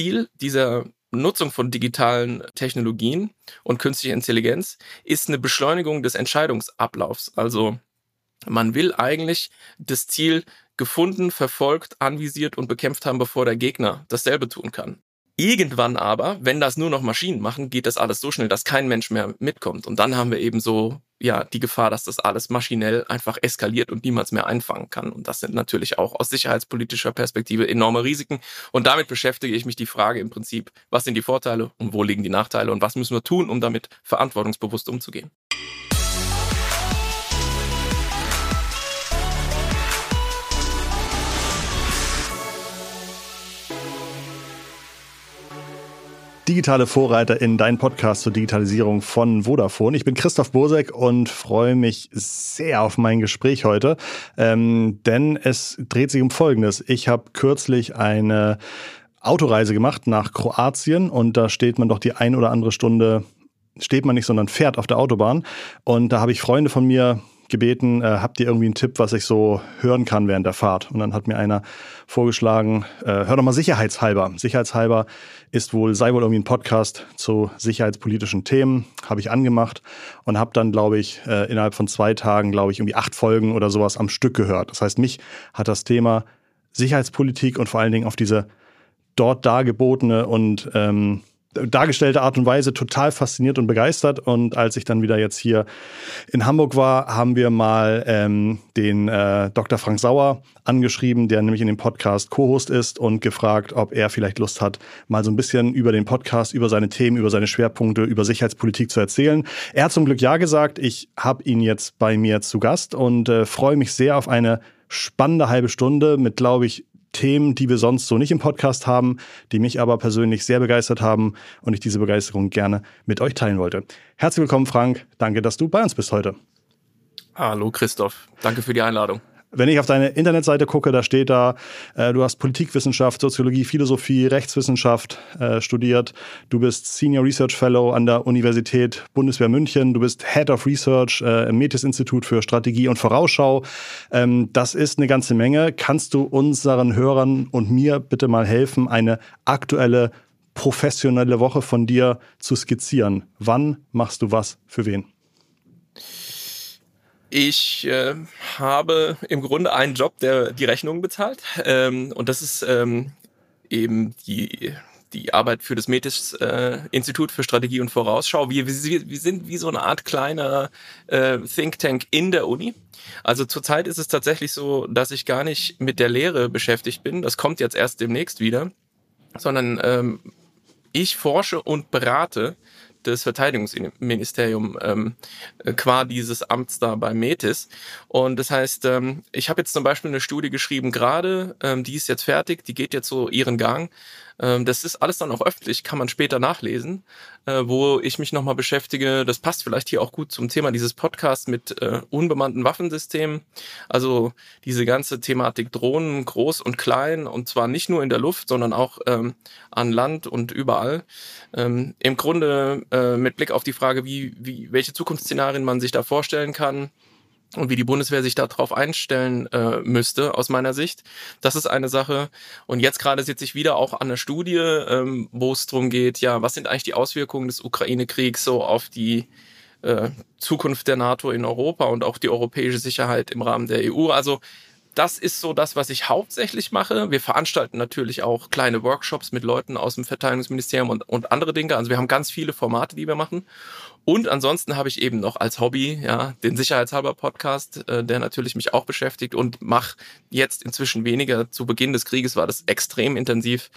Ziel dieser Nutzung von digitalen Technologien und künstlicher Intelligenz ist eine Beschleunigung des Entscheidungsablaufs. Also man will eigentlich das Ziel gefunden, verfolgt, anvisiert und bekämpft haben, bevor der Gegner dasselbe tun kann. Irgendwann aber, wenn das nur noch Maschinen machen, geht das alles so schnell, dass kein Mensch mehr mitkommt. Und dann haben wir eben so, ja, die Gefahr, dass das alles maschinell einfach eskaliert und niemals mehr einfangen kann. Und das sind natürlich auch aus sicherheitspolitischer Perspektive enorme Risiken. Und damit beschäftige ich mich die Frage im Prinzip, was sind die Vorteile und wo liegen die Nachteile und was müssen wir tun, um damit verantwortungsbewusst umzugehen. Digitale Vorreiter in deinen Podcast zur Digitalisierung von Vodafone. Ich bin Christoph Bosek und freue mich sehr auf mein Gespräch heute, ähm, denn es dreht sich um Folgendes. Ich habe kürzlich eine Autoreise gemacht nach Kroatien und da steht man doch die ein oder andere Stunde steht man nicht, sondern fährt auf der Autobahn. Und da habe ich Freunde von mir gebeten, äh, habt ihr irgendwie einen Tipp, was ich so hören kann während der Fahrt? Und dann hat mir einer vorgeschlagen, äh, hör doch mal sicherheitshalber. Sicherheitshalber ist wohl, sei wohl irgendwie ein Podcast zu sicherheitspolitischen Themen, habe ich angemacht und habe dann, glaube ich, äh, innerhalb von zwei Tagen, glaube ich, irgendwie acht Folgen oder sowas am Stück gehört. Das heißt, mich hat das Thema Sicherheitspolitik und vor allen Dingen auf diese dort dargebotene und ähm, dargestellte Art und Weise total fasziniert und begeistert. Und als ich dann wieder jetzt hier in Hamburg war, haben wir mal ähm, den äh, Dr. Frank Sauer angeschrieben, der nämlich in dem Podcast Co-Host ist und gefragt, ob er vielleicht Lust hat, mal so ein bisschen über den Podcast, über seine Themen, über seine Schwerpunkte, über Sicherheitspolitik zu erzählen. Er hat zum Glück ja gesagt. Ich habe ihn jetzt bei mir zu Gast und äh, freue mich sehr auf eine spannende halbe Stunde mit, glaube ich, Themen, die wir sonst so nicht im Podcast haben, die mich aber persönlich sehr begeistert haben und ich diese Begeisterung gerne mit euch teilen wollte. Herzlich willkommen, Frank. Danke, dass du bei uns bist heute. Hallo, Christoph. Danke für die Einladung. Wenn ich auf deine Internetseite gucke, da steht da, äh, du hast Politikwissenschaft, Soziologie, Philosophie, Rechtswissenschaft äh, studiert. Du bist Senior Research Fellow an der Universität Bundeswehr München. Du bist Head of Research äh, im Metis-Institut für Strategie und Vorausschau. Ähm, das ist eine ganze Menge. Kannst du unseren Hörern und mir bitte mal helfen, eine aktuelle professionelle Woche von dir zu skizzieren? Wann machst du was für wen? Ich äh, habe im Grunde einen Job, der die Rechnungen bezahlt. Ähm, und das ist ähm, eben die, die Arbeit für das Metis äh, Institut für Strategie und Vorausschau. Wir, wir, wir sind wie so eine Art kleiner äh, Think Tank in der Uni. Also zurzeit ist es tatsächlich so, dass ich gar nicht mit der Lehre beschäftigt bin. Das kommt jetzt erst demnächst wieder. Sondern ähm, ich forsche und berate das Verteidigungsministerium ähm, äh, qua dieses Amts da bei Metis. Und das heißt, ähm, ich habe jetzt zum Beispiel eine Studie geschrieben gerade, ähm, die ist jetzt fertig, die geht jetzt so ihren Gang. Ähm, das ist alles dann auch öffentlich, kann man später nachlesen, äh, wo ich mich nochmal beschäftige. Das passt vielleicht hier auch gut zum Thema dieses Podcasts mit äh, unbemannten Waffensystemen. Also diese ganze Thematik Drohnen, groß und klein, und zwar nicht nur in der Luft, sondern auch ähm, an Land und überall. Ähm, Im Grunde äh, mit Blick auf die Frage, wie, wie, welche Zukunftsszenarien man sich da vorstellen kann und wie die Bundeswehr sich darauf einstellen äh, müsste, aus meiner Sicht. Das ist eine Sache. Und jetzt gerade sitze ich wieder auch an der Studie, ähm, wo es darum geht, ja, was sind eigentlich die Auswirkungen des Ukraine-Kriegs so auf die äh, Zukunft der NATO in Europa und auch die europäische Sicherheit im Rahmen der EU. Also das ist so das, was ich hauptsächlich mache. Wir veranstalten natürlich auch kleine Workshops mit Leuten aus dem Verteidigungsministerium und, und andere Dinge. Also wir haben ganz viele Formate, die wir machen. Und ansonsten habe ich eben noch als Hobby ja den Sicherheitshalber Podcast, äh, der natürlich mich auch beschäftigt und mache jetzt inzwischen weniger. Zu Beginn des Krieges war das extrem intensiv,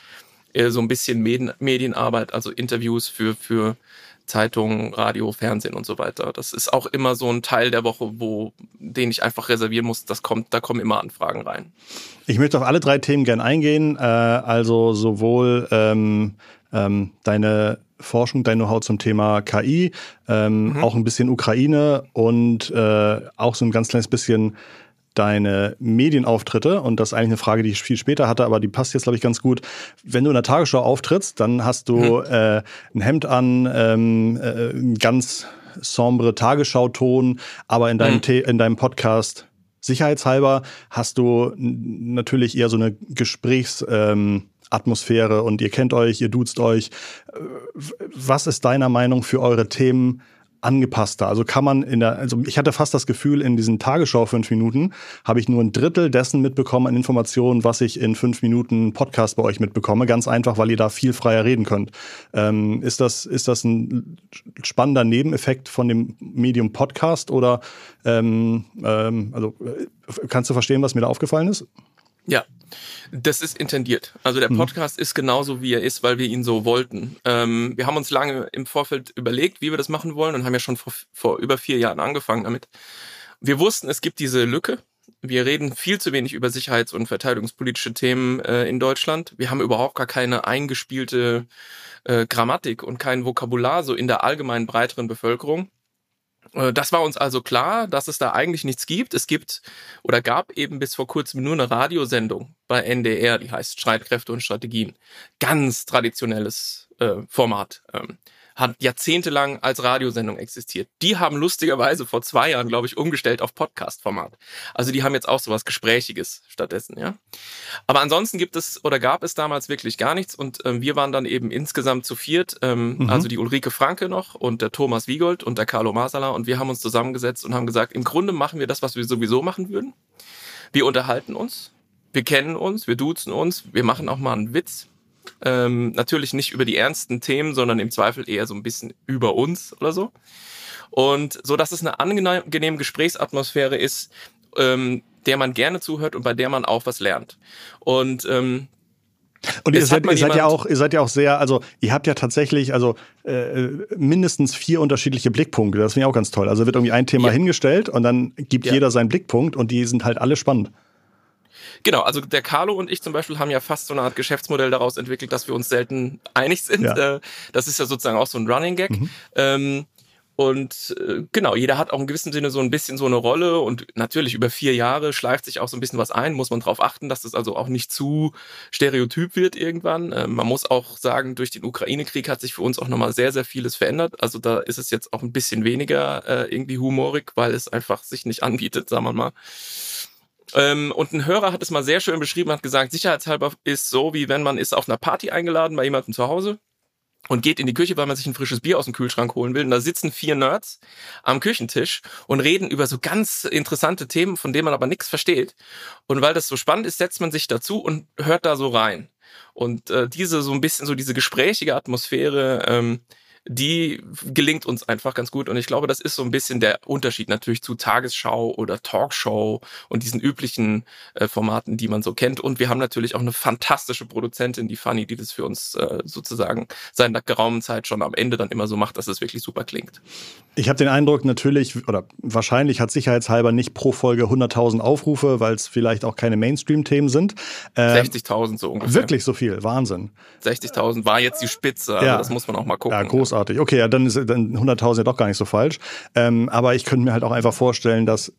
äh, so ein bisschen Medien, Medienarbeit, also Interviews für für Zeitungen, Radio, Fernsehen und so weiter. Das ist auch immer so ein Teil der Woche, wo den ich einfach reservieren muss. Das kommt, da kommen immer Anfragen rein. Ich möchte auf alle drei Themen gern eingehen. Äh, also sowohl ähm, ähm, deine Forschung, dein Know-how zum Thema KI, ähm, mhm. auch ein bisschen Ukraine und äh, auch so ein ganz kleines bisschen deine Medienauftritte, und das ist eigentlich eine Frage, die ich viel später hatte, aber die passt jetzt, glaube ich, ganz gut. Wenn du in der Tagesschau auftrittst, dann hast du mhm. äh, ein Hemd an, ähm, äh, ein ganz sombre Tagesschauton, aber in deinem, mhm. in deinem Podcast sicherheitshalber hast du natürlich eher so eine Gesprächs- ähm, Atmosphäre und ihr kennt euch, ihr duzt euch. Was ist deiner Meinung für eure Themen angepasster. Also kann man in der, also ich hatte fast das Gefühl, in diesen Tagesschau fünf Minuten habe ich nur ein Drittel dessen mitbekommen an Informationen, was ich in fünf Minuten Podcast bei euch mitbekomme. Ganz einfach, weil ihr da viel freier reden könnt. Ähm, ist das, ist das ein spannender Nebeneffekt von dem Medium Podcast oder ähm, ähm, also äh, kannst du verstehen, was mir da aufgefallen ist? Ja, das ist intendiert. Also der mhm. Podcast mhm. ist genauso, wie er ist, weil wir ihn so wollten. Ähm, wir haben uns lange im Vorfeld überlegt, wie wir das machen wollen und haben ja schon vor, vor über vier Jahren angefangen damit. Wir wussten, es gibt diese Lücke. Wir reden viel zu wenig über sicherheits- und verteidigungspolitische Themen äh, in Deutschland. Wir haben überhaupt gar keine eingespielte äh, Grammatik und kein Vokabular so in der allgemeinen breiteren Bevölkerung. Äh, das war uns also klar, dass es da eigentlich nichts gibt. Es gibt oder gab eben bis vor kurzem nur eine Radiosendung bei NDR, die heißt Streitkräfte und Strategien. Ganz traditionelles äh, Format. Ähm, hat jahrzehntelang als Radiosendung existiert. Die haben lustigerweise vor zwei Jahren, glaube ich, umgestellt auf Podcast-Format. Also die haben jetzt auch sowas Gesprächiges stattdessen, ja. Aber ansonsten gibt es oder gab es damals wirklich gar nichts und ähm, wir waren dann eben insgesamt zu viert, ähm, mhm. also die Ulrike Franke noch und der Thomas Wiegold und der Carlo Masala und wir haben uns zusammengesetzt und haben gesagt, im Grunde machen wir das, was wir sowieso machen würden. Wir unterhalten uns, wir kennen uns, wir duzen uns, wir machen auch mal einen Witz, ähm, natürlich nicht über die ernsten Themen, sondern im Zweifel eher so ein bisschen über uns oder so. Und so, dass es eine angenehme Gesprächsatmosphäre ist, ähm, der man gerne zuhört und bei der man auch was lernt. Und ähm, und ihr seid, ihr seid ja auch, ihr seid ja auch sehr, also ihr habt ja tatsächlich, also äh, mindestens vier unterschiedliche Blickpunkte. Das finde ich auch ganz toll. Also wird irgendwie ein Thema ja. hingestellt und dann gibt ja. jeder seinen Blickpunkt und die sind halt alle spannend. Genau, also der Carlo und ich zum Beispiel haben ja fast so eine Art Geschäftsmodell daraus entwickelt, dass wir uns selten einig sind. Ja. Äh, das ist ja sozusagen auch so ein Running Gag. Mhm. Ähm, und äh, genau, jeder hat auch in gewissem Sinne so ein bisschen so eine Rolle und natürlich über vier Jahre schleift sich auch so ein bisschen was ein, muss man darauf achten, dass das also auch nicht zu stereotyp wird irgendwann. Äh, man muss auch sagen, durch den Ukraine-Krieg hat sich für uns auch nochmal sehr, sehr vieles verändert. Also da ist es jetzt auch ein bisschen weniger äh, irgendwie humorig, weil es einfach sich nicht anbietet, sagen wir mal. Ähm, und ein Hörer hat es mal sehr schön beschrieben, hat gesagt, sicherheitshalber ist so, wie wenn man ist auf einer Party eingeladen bei jemandem zu Hause und geht in die Küche, weil man sich ein frisches Bier aus dem Kühlschrank holen will. Und da sitzen vier Nerds am Küchentisch und reden über so ganz interessante Themen, von denen man aber nichts versteht. Und weil das so spannend ist, setzt man sich dazu und hört da so rein. Und äh, diese so ein bisschen so diese gesprächige Atmosphäre, ähm, die gelingt uns einfach ganz gut. Und ich glaube, das ist so ein bisschen der Unterschied natürlich zu Tagesschau oder Talkshow und diesen üblichen äh, Formaten, die man so kennt. Und wir haben natürlich auch eine fantastische Produzentin, die Fanny, die das für uns äh, sozusagen seit einer geraumen Zeit schon am Ende dann immer so macht, dass es wirklich super klingt. Ich habe den Eindruck, natürlich oder wahrscheinlich hat sicherheitshalber nicht pro Folge 100.000 Aufrufe, weil es vielleicht auch keine Mainstream-Themen sind. Ähm, 60.000 so ungefähr. Wirklich so viel, Wahnsinn. 60.000 war jetzt die Spitze, also ja. das muss man auch mal gucken. Ja, groß großartig. Okay, ja, dann ist dann 100.000 ja doch gar nicht so falsch. Ähm, aber ich könnte mir halt auch einfach vorstellen, dass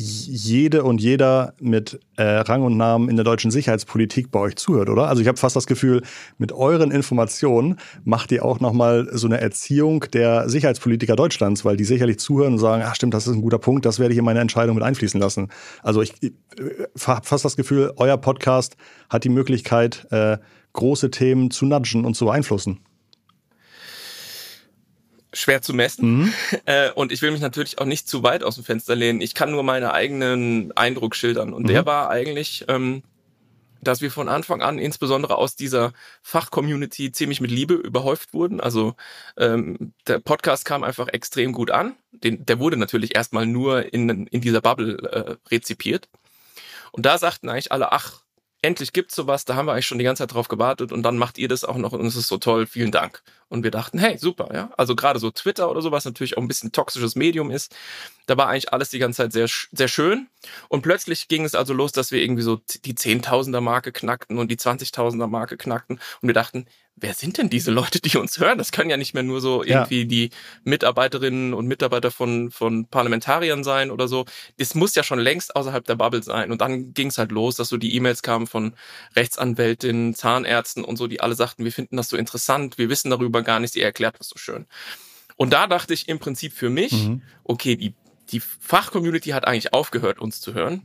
jede und jeder mit äh, Rang und Namen in der deutschen Sicherheitspolitik bei euch zuhört, oder? Also ich habe fast das Gefühl, mit euren Informationen macht ihr auch nochmal so eine Erziehung der Sicherheitspolitiker Deutschlands, weil die sicherlich zuhören und sagen, ach stimmt, das ist ein guter Punkt, das werde ich in meine Entscheidung mit einfließen lassen. Also ich, ich äh, habe fast das Gefühl, euer Podcast hat die Möglichkeit, äh, große Themen zu nudgen und zu beeinflussen schwer zu messen. Mhm. Äh, und ich will mich natürlich auch nicht zu weit aus dem Fenster lehnen. Ich kann nur meinen eigenen Eindruck schildern. Und mhm. der war eigentlich, ähm, dass wir von Anfang an insbesondere aus dieser Fachcommunity ziemlich mit Liebe überhäuft wurden. Also ähm, der Podcast kam einfach extrem gut an. Den, der wurde natürlich erstmal nur in, in dieser Bubble äh, rezipiert. Und da sagten eigentlich alle, ach, endlich gibt's sowas, da haben wir eigentlich schon die ganze Zeit drauf gewartet und dann macht ihr das auch noch und es ist so toll, vielen Dank. Und wir dachten, hey, super, ja. Also gerade so Twitter oder sowas natürlich auch ein bisschen toxisches Medium ist, da war eigentlich alles die ganze Zeit sehr, sehr schön. Und plötzlich ging es also los, dass wir irgendwie so die Zehntausender Marke knackten und die 20.000er Marke knackten und wir dachten, wer sind denn diese Leute, die uns hören? Das können ja nicht mehr nur so irgendwie ja. die Mitarbeiterinnen und Mitarbeiter von, von Parlamentariern sein oder so. Das muss ja schon längst außerhalb der Bubble sein. Und dann ging es halt los, dass so die E-Mails kamen von Rechtsanwältinnen, Zahnärzten und so, die alle sagten, wir finden das so interessant, wir wissen darüber gar nichts, ihr erklärt das so schön. Und da dachte ich im Prinzip für mich, mhm. okay, die, die Fachcommunity hat eigentlich aufgehört, uns zu hören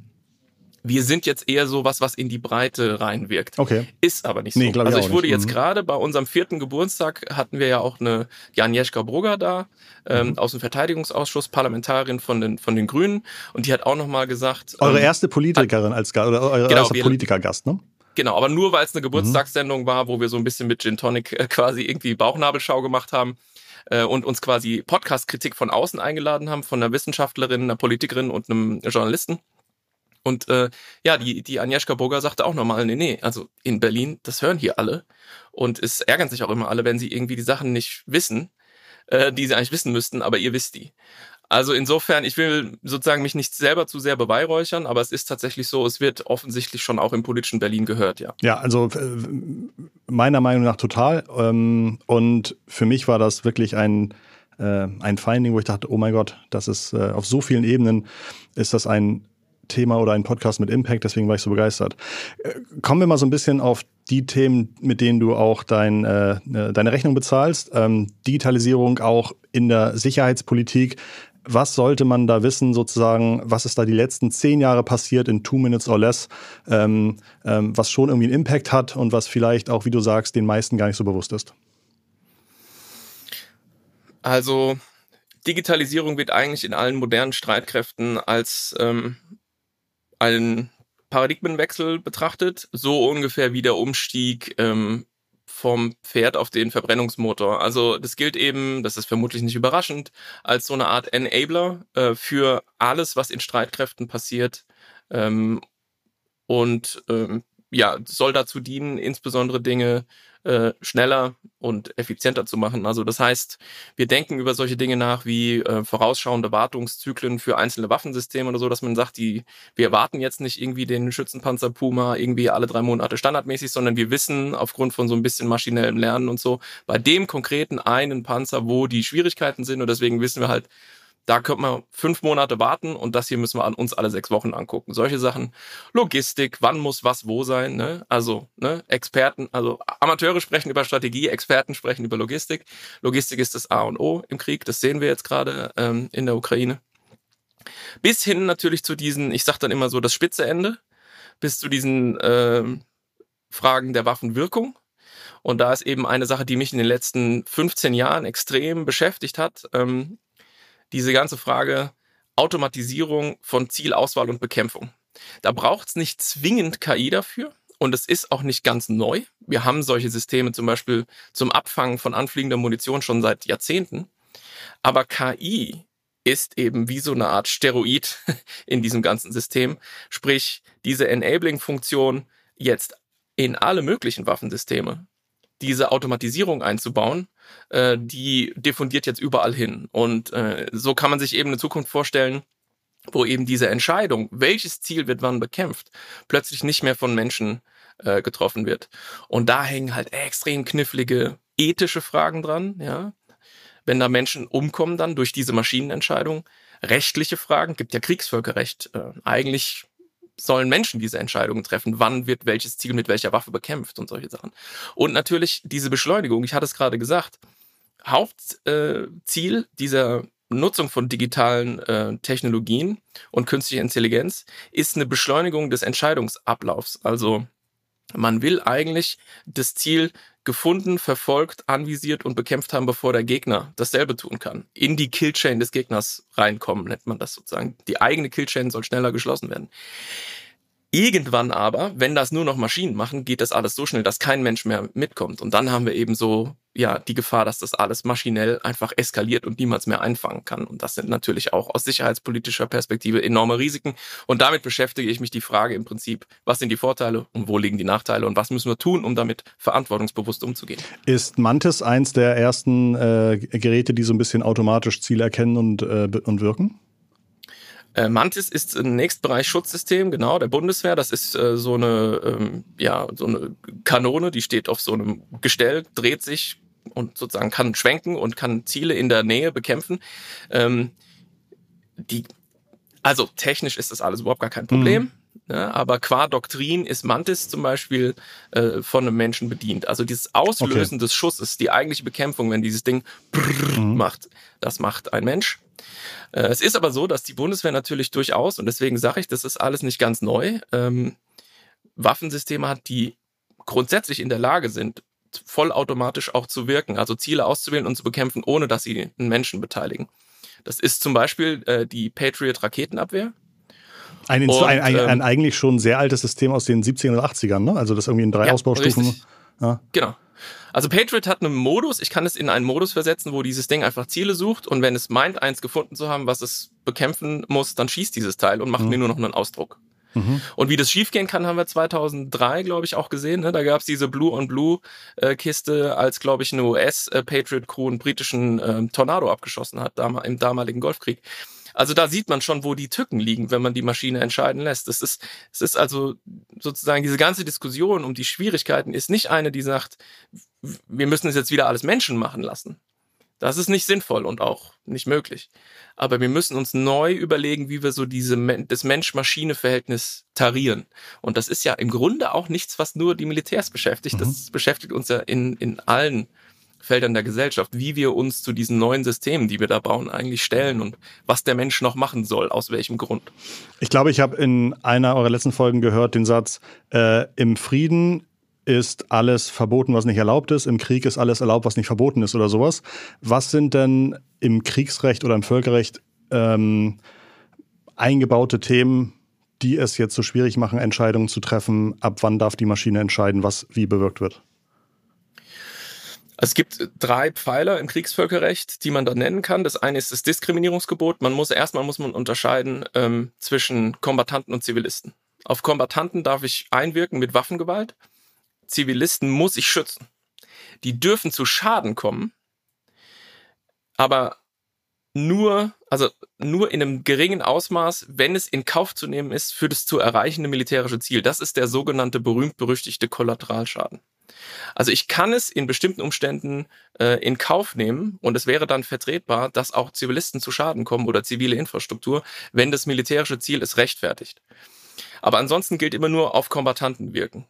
wir sind jetzt eher so was, was in die Breite reinwirkt. Okay. Ist aber nicht so. Nee, ich also ich wurde nicht. jetzt Mhm. gerade bei unserem vierten Geburtstag hatten wir ja auch eine Janjeschka Brugger da ähm, Mhm. aus dem Verteidigungsausschuss, Parlamentarierin von den von den Grünen und die hat auch noch mal gesagt. Eure ähm, erste Politikerin als Gast oder euer Genau, erster Politikergast, ne? Genau, aber nur weil es eine Mhm. Geburtstagssendung war, wo wir so ein bisschen mit Gin Tonic äh, quasi irgendwie Bauchnabelschau gemacht haben äh, und uns quasi Podcast-Kritik von außen eingeladen haben, von einer Wissenschaftlerin, einer Politikerin und einem Journalisten. Und äh, ja, die, die Agnieszka Burger sagte auch nochmal, nee, nee, also in Berlin, das hören hier alle. Und es ärgern sich auch immer alle, wenn sie irgendwie die Sachen nicht wissen, äh, die sie eigentlich wissen müssten, aber ihr wisst die. Also insofern, ich will sozusagen mich nicht selber zu sehr beweihräuchern, aber es ist tatsächlich so, es wird offensichtlich schon auch im politischen Berlin gehört, ja. Ja, also äh, meiner Meinung nach total. Ähm, und für mich war das wirklich ein, äh, ein Finding, wo ich dachte, oh mein Gott, das ist äh, auf so vielen Ebenen ist das ein Thema oder ein Podcast mit Impact, deswegen war ich so begeistert. Äh, Kommen wir mal so ein bisschen auf die Themen, mit denen du auch dein, äh, deine Rechnung bezahlst. Ähm, Digitalisierung auch in der Sicherheitspolitik. Was sollte man da wissen, sozusagen, was ist da die letzten zehn Jahre passiert in Two Minutes or Less, ähm, ähm, was schon irgendwie einen Impact hat und was vielleicht auch, wie du sagst, den meisten gar nicht so bewusst ist? Also Digitalisierung wird eigentlich in allen modernen Streitkräften als ähm, ein Paradigmenwechsel betrachtet, so ungefähr wie der Umstieg ähm, vom Pferd auf den Verbrennungsmotor. Also das gilt eben, das ist vermutlich nicht überraschend, als so eine Art Enabler äh, für alles, was in Streitkräften passiert. Ähm, und ähm, ja, soll dazu dienen, insbesondere Dinge äh, schneller und effizienter zu machen. Also das heißt, wir denken über solche Dinge nach wie äh, vorausschauende Wartungszyklen für einzelne Waffensysteme oder so, dass man sagt, die, wir warten jetzt nicht irgendwie den Schützenpanzer Puma irgendwie alle drei Monate standardmäßig, sondern wir wissen aufgrund von so ein bisschen maschinellem Lernen und so, bei dem konkreten einen Panzer, wo die Schwierigkeiten sind und deswegen wissen wir halt, da könnte man fünf Monate warten und das hier müssen wir an uns alle sechs Wochen angucken. Solche Sachen. Logistik, wann muss was wo sein, ne? Also, ne, Experten, also Amateure sprechen über Strategie, Experten sprechen über Logistik. Logistik ist das A und O im Krieg, das sehen wir jetzt gerade ähm, in der Ukraine. Bis hin natürlich zu diesen, ich sag dann immer so, das spitze Ende, bis zu diesen ähm, Fragen der Waffenwirkung. Und da ist eben eine Sache, die mich in den letzten 15 Jahren extrem beschäftigt hat. Ähm, diese ganze Frage Automatisierung von Zielauswahl und Bekämpfung. Da braucht es nicht zwingend KI dafür und es ist auch nicht ganz neu. Wir haben solche Systeme zum Beispiel zum Abfangen von anfliegender Munition schon seit Jahrzehnten. Aber KI ist eben wie so eine Art Steroid in diesem ganzen System. Sprich, diese Enabling-Funktion jetzt in alle möglichen Waffensysteme, diese Automatisierung einzubauen, äh, die diffundiert jetzt überall hin. Und äh, so kann man sich eben eine Zukunft vorstellen, wo eben diese Entscheidung, welches Ziel wird wann bekämpft, plötzlich nicht mehr von Menschen äh, getroffen wird. Und da hängen halt extrem knifflige ethische Fragen dran, ja. Wenn da Menschen umkommen dann durch diese Maschinenentscheidung, rechtliche Fragen, gibt ja Kriegsvölkerrecht. Äh, eigentlich sollen Menschen diese Entscheidungen treffen, wann wird welches Ziel mit welcher Waffe bekämpft und solche Sachen. Und natürlich diese Beschleunigung, ich hatte es gerade gesagt, Hauptziel äh, dieser Nutzung von digitalen äh, Technologien und künstlicher Intelligenz ist eine Beschleunigung des Entscheidungsablaufs. Also man will eigentlich das Ziel gefunden, verfolgt, anvisiert und bekämpft haben, bevor der Gegner dasselbe tun kann. In die Killchain des Gegners reinkommen, nennt man das sozusagen. Die eigene Killchain soll schneller geschlossen werden. Irgendwann aber, wenn das nur noch Maschinen machen, geht das alles so schnell, dass kein Mensch mehr mitkommt. Und dann haben wir eben so, ja, die Gefahr, dass das alles maschinell einfach eskaliert und niemals mehr einfangen kann. Und das sind natürlich auch aus sicherheitspolitischer Perspektive enorme Risiken. Und damit beschäftige ich mich die Frage im Prinzip, was sind die Vorteile und wo liegen die Nachteile und was müssen wir tun, um damit verantwortungsbewusst umzugehen. Ist Mantis eins der ersten äh, Geräte, die so ein bisschen automatisch Ziele erkennen und, äh, und wirken? Äh, Mantis ist ein Nächstbereich Schutzsystem, genau, der Bundeswehr. Das ist äh, so eine, ähm, ja, so eine Kanone, die steht auf so einem Gestell, dreht sich und sozusagen kann schwenken und kann Ziele in der Nähe bekämpfen. Ähm, die, also technisch ist das alles überhaupt gar kein Problem. Mhm. Ja, aber qua Doktrin ist Mantis zum Beispiel äh, von einem Menschen bedient. Also dieses Auslösen okay. des Schusses, die eigentliche Bekämpfung, wenn dieses Ding mhm. macht, das macht ein Mensch. Äh, es ist aber so, dass die Bundeswehr natürlich durchaus, und deswegen sage ich, das ist alles nicht ganz neu, ähm, Waffensysteme hat, die grundsätzlich in der Lage sind, vollautomatisch auch zu wirken, also Ziele auszuwählen und zu bekämpfen, ohne dass sie einen Menschen beteiligen. Das ist zum Beispiel äh, die Patriot-Raketenabwehr. Ein, und, ein, ein, ähm, ein, eigentlich schon sehr altes System aus den 70er oder 80ern, ne? Also das irgendwie in drei ja, Ausbaustufen. Ja. Genau. Also Patriot hat einen Modus, ich kann es in einen Modus versetzen, wo dieses Ding einfach Ziele sucht und wenn es meint, eins gefunden zu haben, was es bekämpfen muss, dann schießt dieses Teil und macht mhm. mir nur noch einen Ausdruck. Mhm. Und wie das schiefgehen kann, haben wir 2003, glaube ich, auch gesehen. Ne? Da gab es diese Blue-on-Blue-Kiste, äh, als, glaube ich, eine US-Patriot-Crew einen britischen äh, Tornado abgeschossen hat, dam im damaligen Golfkrieg. Also da sieht man schon, wo die Tücken liegen, wenn man die Maschine entscheiden lässt. Es ist, es ist also sozusagen diese ganze Diskussion um die Schwierigkeiten ist nicht eine, die sagt, wir müssen es jetzt wieder alles Menschen machen lassen. Das ist nicht sinnvoll und auch nicht möglich. Aber wir müssen uns neu überlegen, wie wir so diese, das Mensch-Maschine-Verhältnis tarieren. Und das ist ja im Grunde auch nichts, was nur die Militärs beschäftigt. Mhm. Das beschäftigt uns ja in, in allen Feldern der Gesellschaft, wie wir uns zu diesen neuen Systemen, die wir da bauen, eigentlich stellen und was der Mensch noch machen soll, aus welchem Grund. Ich glaube, ich habe in einer eurer letzten Folgen gehört den Satz, äh, im Frieden ist alles verboten, was nicht erlaubt ist, im Krieg ist alles erlaubt, was nicht verboten ist oder sowas. Was sind denn im Kriegsrecht oder im Völkerrecht ähm, eingebaute Themen, die es jetzt so schwierig machen, Entscheidungen zu treffen, ab wann darf die Maschine entscheiden, was wie bewirkt wird? Es gibt drei Pfeiler im Kriegsvölkerrecht, die man da nennen kann. Das eine ist das Diskriminierungsgebot. Man muss erstmal muss man unterscheiden ähm, zwischen Kombatanten und Zivilisten. Auf Kombatanten darf ich einwirken mit Waffengewalt. Zivilisten muss ich schützen. Die dürfen zu Schaden kommen, aber nur, also nur in einem geringen Ausmaß, wenn es in Kauf zu nehmen ist für das zu erreichende militärische Ziel. Das ist der sogenannte berühmt-berüchtigte Kollateralschaden. Also ich kann es in bestimmten Umständen äh, in Kauf nehmen und es wäre dann vertretbar, dass auch Zivilisten zu Schaden kommen oder zivile Infrastruktur, wenn das militärische Ziel es rechtfertigt. Aber ansonsten gilt immer nur auf Kombatanten wirken.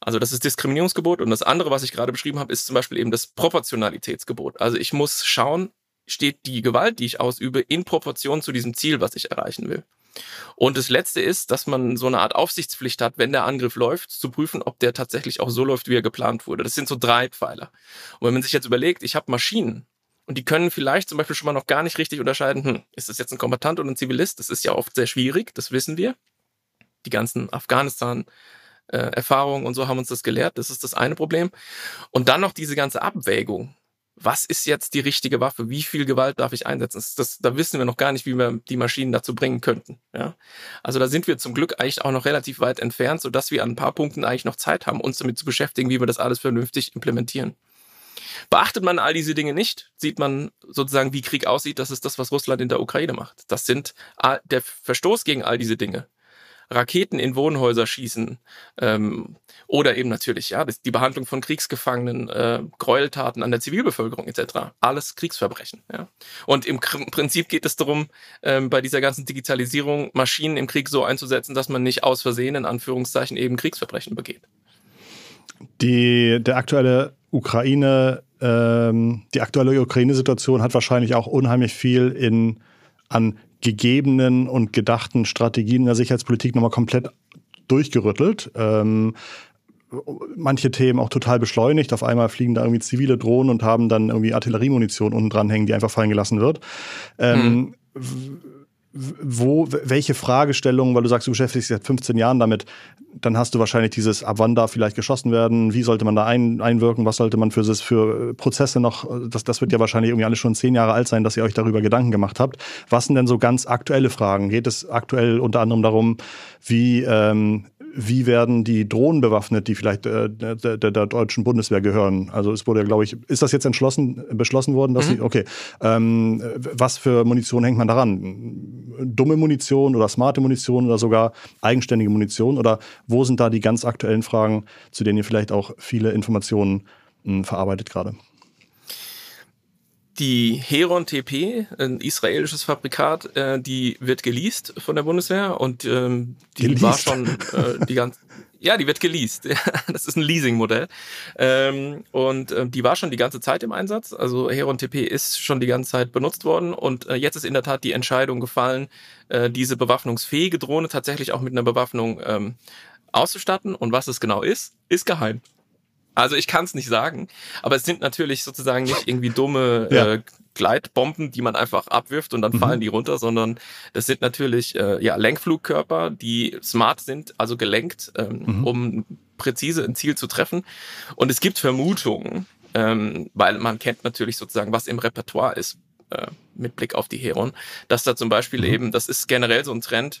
Also das ist Diskriminierungsgebot und das andere, was ich gerade beschrieben habe, ist zum Beispiel eben das Proportionalitätsgebot. Also ich muss schauen, steht die Gewalt, die ich ausübe, in Proportion zu diesem Ziel, was ich erreichen will. Und das Letzte ist, dass man so eine Art Aufsichtspflicht hat, wenn der Angriff läuft, zu prüfen, ob der tatsächlich auch so läuft, wie er geplant wurde. Das sind so drei Pfeiler. Und wenn man sich jetzt überlegt, ich habe Maschinen und die können vielleicht zum Beispiel schon mal noch gar nicht richtig unterscheiden, hm, ist das jetzt ein Kombatant oder ein Zivilist? Das ist ja oft sehr schwierig, das wissen wir. Die ganzen Afghanistan- äh, Erfahrungen und so haben uns das gelehrt. Das ist das eine Problem. Und dann noch diese ganze Abwägung was ist jetzt die richtige Waffe? Wie viel Gewalt darf ich einsetzen? Das, das, da wissen wir noch gar nicht, wie wir die Maschinen dazu bringen könnten. Ja? Also da sind wir zum Glück eigentlich auch noch relativ weit entfernt, sodass wir an ein paar Punkten eigentlich noch Zeit haben, uns damit zu beschäftigen, wie wir das alles vernünftig implementieren. Beachtet man all diese Dinge nicht, sieht man sozusagen, wie Krieg aussieht. Das ist das, was Russland in der Ukraine macht. Das sind der Verstoß gegen all diese Dinge Raketen in Wohnhäuser schießen ähm, oder eben natürlich ja die Behandlung von Kriegsgefangenen, äh, Gräueltaten an der Zivilbevölkerung etc. Alles Kriegsverbrechen. Ja. Und im Prinzip geht es darum, ähm, bei dieser ganzen Digitalisierung Maschinen im Krieg so einzusetzen, dass man nicht aus Versehen in Anführungszeichen eben Kriegsverbrechen begeht. Die, der aktuelle Ukraine, ähm, die aktuelle Ukraine-Situation hat wahrscheinlich auch unheimlich viel in an gegebenen und gedachten Strategien in der Sicherheitspolitik nochmal komplett durchgerüttelt. Ähm, manche Themen auch total beschleunigt. Auf einmal fliegen da irgendwie zivile Drohnen und haben dann irgendwie Artilleriemunition unten dranhängen, die einfach fallen gelassen wird. Ähm, hm wo, welche Fragestellungen, weil du sagst, du beschäftigst dich seit 15 Jahren damit, dann hast du wahrscheinlich dieses, ab wann darf vielleicht geschossen werden, wie sollte man da ein, einwirken, was sollte man für, für Prozesse noch, das, das wird ja wahrscheinlich irgendwie alles schon zehn Jahre alt sein, dass ihr euch darüber Gedanken gemacht habt. Was sind denn so ganz aktuelle Fragen? Geht es aktuell unter anderem darum, wie ähm, wie werden die Drohnen bewaffnet, die vielleicht äh, der, der, der, deutschen Bundeswehr gehören? Also es wurde ja, glaube ich, ist das jetzt entschlossen, beschlossen worden, dass mhm. sie, okay, ähm, was für Munition hängt man daran? Dumme Munition oder smarte Munition oder sogar eigenständige Munition? Oder wo sind da die ganz aktuellen Fragen, zu denen ihr vielleicht auch viele Informationen mh, hm, verarbeitet gerade? Die Heron TP, ein israelisches Fabrikat, äh, die wird geleast von der Bundeswehr und ähm, die geleast. war schon äh, die ganze ja, die wird geleast. das ist ein Leasing-Modell. Ähm, und äh, die war schon die ganze Zeit im Einsatz. Also Heron TP ist schon die ganze Zeit benutzt worden. Und äh, jetzt ist in der Tat die Entscheidung gefallen, äh, diese bewaffnungsfähige Drohne tatsächlich auch mit einer Bewaffnung ähm, auszustatten. Und was es genau ist, ist geheim. Also ich kann es nicht sagen, aber es sind natürlich sozusagen nicht irgendwie dumme ja. äh, Gleitbomben, die man einfach abwirft und dann mhm. fallen die runter, sondern das sind natürlich äh, ja Lenkflugkörper, die smart sind, also gelenkt, ähm, mhm. um präzise ein Ziel zu treffen. Und es gibt Vermutungen, ähm, weil man kennt natürlich sozusagen, was im Repertoire ist äh, mit Blick auf die Heron, dass da zum Beispiel mhm. eben, das ist generell so ein Trend,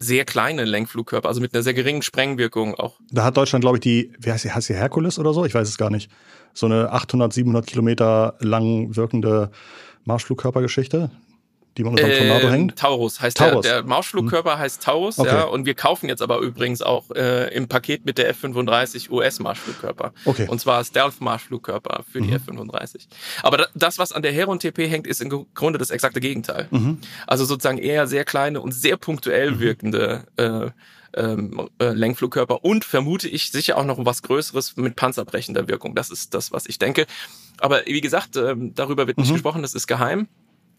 sehr kleine Lenkflugkörper, also mit einer sehr geringen Sprengwirkung auch. Da hat Deutschland, glaube ich, die, wie heißt sie, heißt sie Herkules oder so? Ich weiß es gar nicht. So eine 800, 700 Kilometer lang wirkende Marschflugkörpergeschichte die man unter dem Tornado äh, hängt? Taurus heißt Taurus. Der, der Marschflugkörper hm. heißt Taurus, okay. ja. Und wir kaufen jetzt aber übrigens auch äh, im Paket mit der F-35 US-Marschflugkörper. Okay. Und zwar Stealth-Marschflugkörper für mhm. die F-35. Aber das, was an der Heron TP hängt, ist im Grunde das exakte Gegenteil. Mhm. Also sozusagen eher sehr kleine und sehr punktuell mhm. wirkende äh, ähm, äh, Lenkflugkörper und vermute ich sicher auch noch was Größeres mit panzerbrechender Wirkung. Das ist das, was ich denke. Aber wie gesagt, ähm, darüber wird nicht mhm. gesprochen, das ist geheim.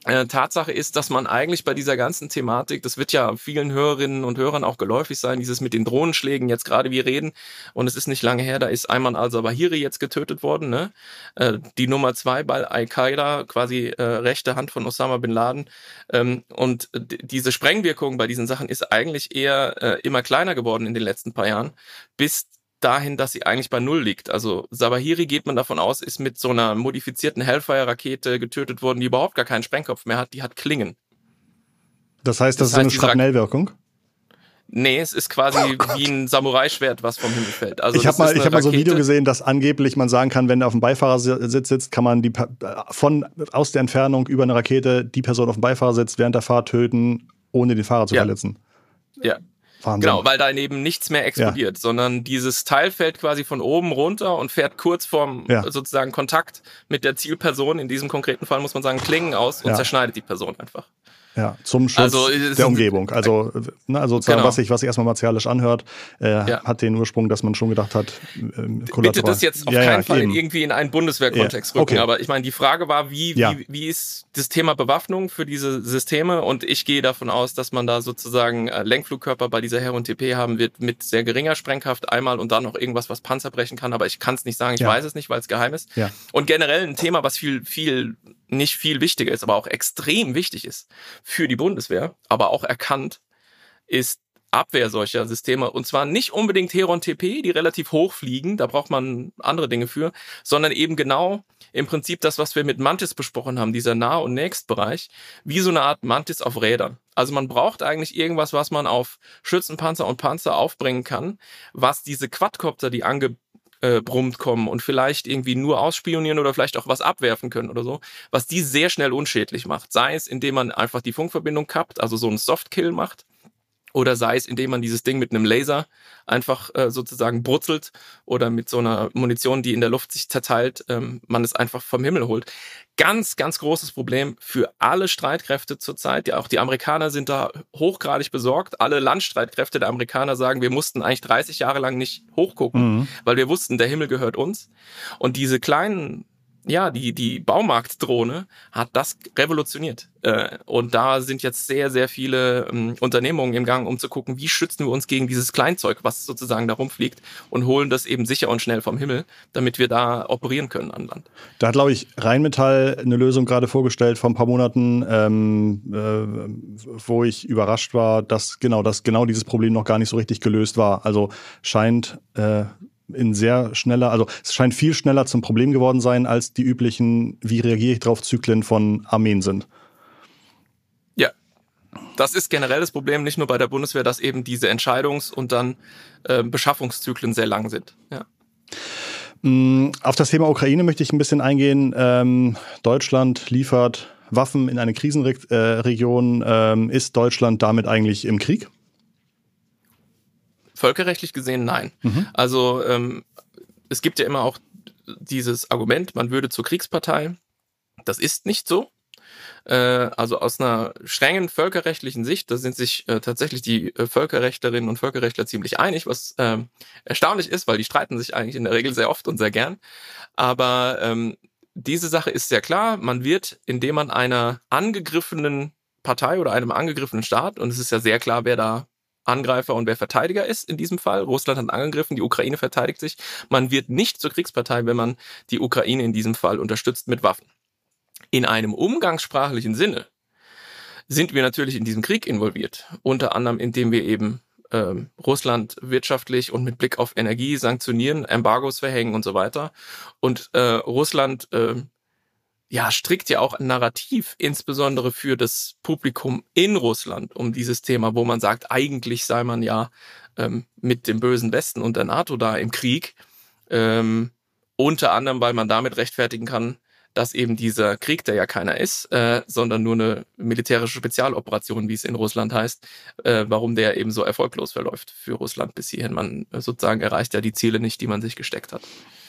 Äh, Tatsache ist, dass man eigentlich bei dieser ganzen Thematik, das wird ja vielen Hörerinnen und Hörern auch geläufig sein, dieses mit den Drohnenschlägen, jetzt gerade wir reden, und es ist nicht lange her, da ist Ayman al-Zawahiri jetzt getötet worden, ne? Äh, die Nummer zwei bei Al-Qaida, quasi äh, rechte Hand von Osama bin Laden. Ähm, und diese Sprengwirkung bei diesen Sachen ist eigentlich eher äh, immer kleiner geworden in den letzten paar Jahren, bis dahin, dass sie eigentlich bei Null liegt. Also Sabahiri geht man davon aus, ist mit so einer modifizierten Hellfire-Rakete getötet worden, die überhaupt gar keinen Sprengkopf mehr hat, die hat Klingen. Das heißt, das, das ist heißt, eine Schrapnellwirkung? Nee, es ist quasi oh wie ein Samurai-Schwert, was vom Himmel fällt. Also ich habe mal, ich hab mal so ein Video gesehen, dass angeblich man sagen kann, wenn er auf dem Beifahrersitz sitzt, kann man die von aus der Entfernung über eine Rakete die Person auf dem Beifahrersitz während der Fahrt töten, ohne den Fahrer zu ja. verletzen. Ja, Wahnsinn. Genau, weil da eben nichts mehr explodiert, ja. sondern dieses Teil fällt quasi von oben runter und fährt kurz vorm ja. sozusagen Kontakt mit der Zielperson, in diesem konkreten Fall muss man sagen, Klingen aus und ja. zerschneidet die Person einfach. Ja, zum Schutz also, der Umgebung. Also, ne, also sozusagen, genau. was sich was sich erstmal martialisch anhört, äh, ja. hat den Ursprung, dass man schon gedacht hat, ähm, Bitte das jetzt auf ja, keinen ja, Fall eben. irgendwie in einen Bundeswehrkontext rücken. Okay. Aber ich meine, die Frage war, wie, wie, wie ist das Thema Bewaffnung für diese Systeme? Und ich gehe davon aus, dass man da sozusagen äh, Lenkflugkörper bei dieser Heron TP haben wird mit sehr geringer Sprengkraft einmal und dann noch irgendwas, was Panzer brechen kann. Aber ich kann es nicht sagen, ich weiß es nicht, weil es geheim ist. Und generell ein Thema, was viel, viel nicht viel wichtiger ist, aber auch extrem wichtig ist für die Bundeswehr, aber auch erkannt, ist Abwehr solcher Systeme. Und zwar nicht unbedingt Heron TP, die relativ hoch fliegen, da braucht man andere Dinge für, sondern eben genau im Prinzip das, was wir mit Mantis besprochen haben, dieser Nah- und Nächstbereich, wie so eine Art Mantis auf Rädern. Also man braucht eigentlich irgendwas, was man auf Schützenpanzer und Panzer aufbringen kann, was diese Quadcopter, die ange äh, brummt kommen und vielleicht irgendwie nur ausspionieren oder vielleicht auch was abwerfen können oder so, was die sehr schnell unschädlich macht. Sei es, indem man einfach die Funkverbindung kappt, also so einen Softkill macht, oder sei es, indem man dieses Ding mit einem Laser einfach äh, sozusagen brutzelt oder mit so einer Munition, die in der Luft sich zerteilt, ähm, man es einfach vom Himmel holt. Ganz, ganz großes Problem für alle Streitkräfte zurzeit. Ja, auch die Amerikaner sind da hochgradig besorgt. Alle Landstreitkräfte der Amerikaner sagen, wir mussten eigentlich 30 Jahre lang nicht hochgucken, mhm. weil wir wussten, der Himmel gehört uns. Und diese kleinen ja, die, die Baumarktdrohne hat das revolutioniert. Äh, und da sind jetzt sehr, sehr viele ähm, Unternehmungen im Gang, um zu gucken, wie schützen wir uns gegen dieses Kleinzeug, was sozusagen da rumfliegt und holen das eben sicher und schnell vom Himmel, damit wir da operieren können an Land. Da hat, glaube ich, Rheinmetall eine Lösung gerade vorgestellt vor ein paar Monaten, ähm, äh, wo ich überrascht war, dass genau, dass genau dieses Problem noch gar nicht so richtig gelöst war. Also scheint äh, in sehr schneller, also es scheint viel schneller zum Problem geworden sein, als die üblichen, wie reagiere ich drauf, Zyklen von Armeen sind. Ja, das ist generell das Problem, nicht nur bei der Bundeswehr, dass eben diese Entscheidungs- und dann äh, Beschaffungszyklen sehr lang sind. Ja. Mm, auf das Thema Ukraine möchte ich ein bisschen eingehen. Ähm, Deutschland liefert Waffen in eine Krisenregion. Ähm, ist Deutschland damit eigentlich im Krieg? Völkerrechtlich gesehen nein. Mhm. Also ähm, es gibt ja immer auch dieses Argument, man würde zur Kriegspartei. Das ist nicht so. Äh, also aus einer strengen völkerrechtlichen Sicht, da sind sich äh, tatsächlich die äh, Völkerrechtlerinnen und Völkerrechtler ziemlich einig, was äh, erstaunlich ist, weil die streiten sich eigentlich in der Regel sehr oft und sehr gern. Aber ähm, diese Sache ist sehr klar. Man wird, indem man einer angegriffenen Partei oder einem angegriffenen Staat, und es ist ja sehr klar, wer da Angreifer und wer Verteidiger ist in diesem Fall. Russland hat angegriffen, die Ukraine verteidigt sich. Man wird nicht zur Kriegspartei, wenn man die Ukraine in diesem Fall unterstützt mit Waffen. In einem umgangssprachlichen Sinne sind wir natürlich in diesem Krieg involviert, unter anderem indem wir eben ähm, Russland wirtschaftlich und mit Blick auf Energie sanktionieren, Embargos verhängen und so weiter. Und äh, Russland äh, ja, strickt ja auch ein Narrativ, insbesondere für das Publikum in Russland, um dieses Thema, wo man sagt, eigentlich sei man ja ähm, mit dem bösen Westen und der NATO da im Krieg. Ähm, unter anderem, weil man damit rechtfertigen kann, dass eben dieser Krieg, der ja keiner ist, äh, sondern nur eine militärische Spezialoperation, wie es in Russland heißt, äh, warum der eben so erfolglos verläuft für Russland bis hierhin. Man äh, sozusagen erreicht ja die Ziele nicht, die man sich gesteckt hat.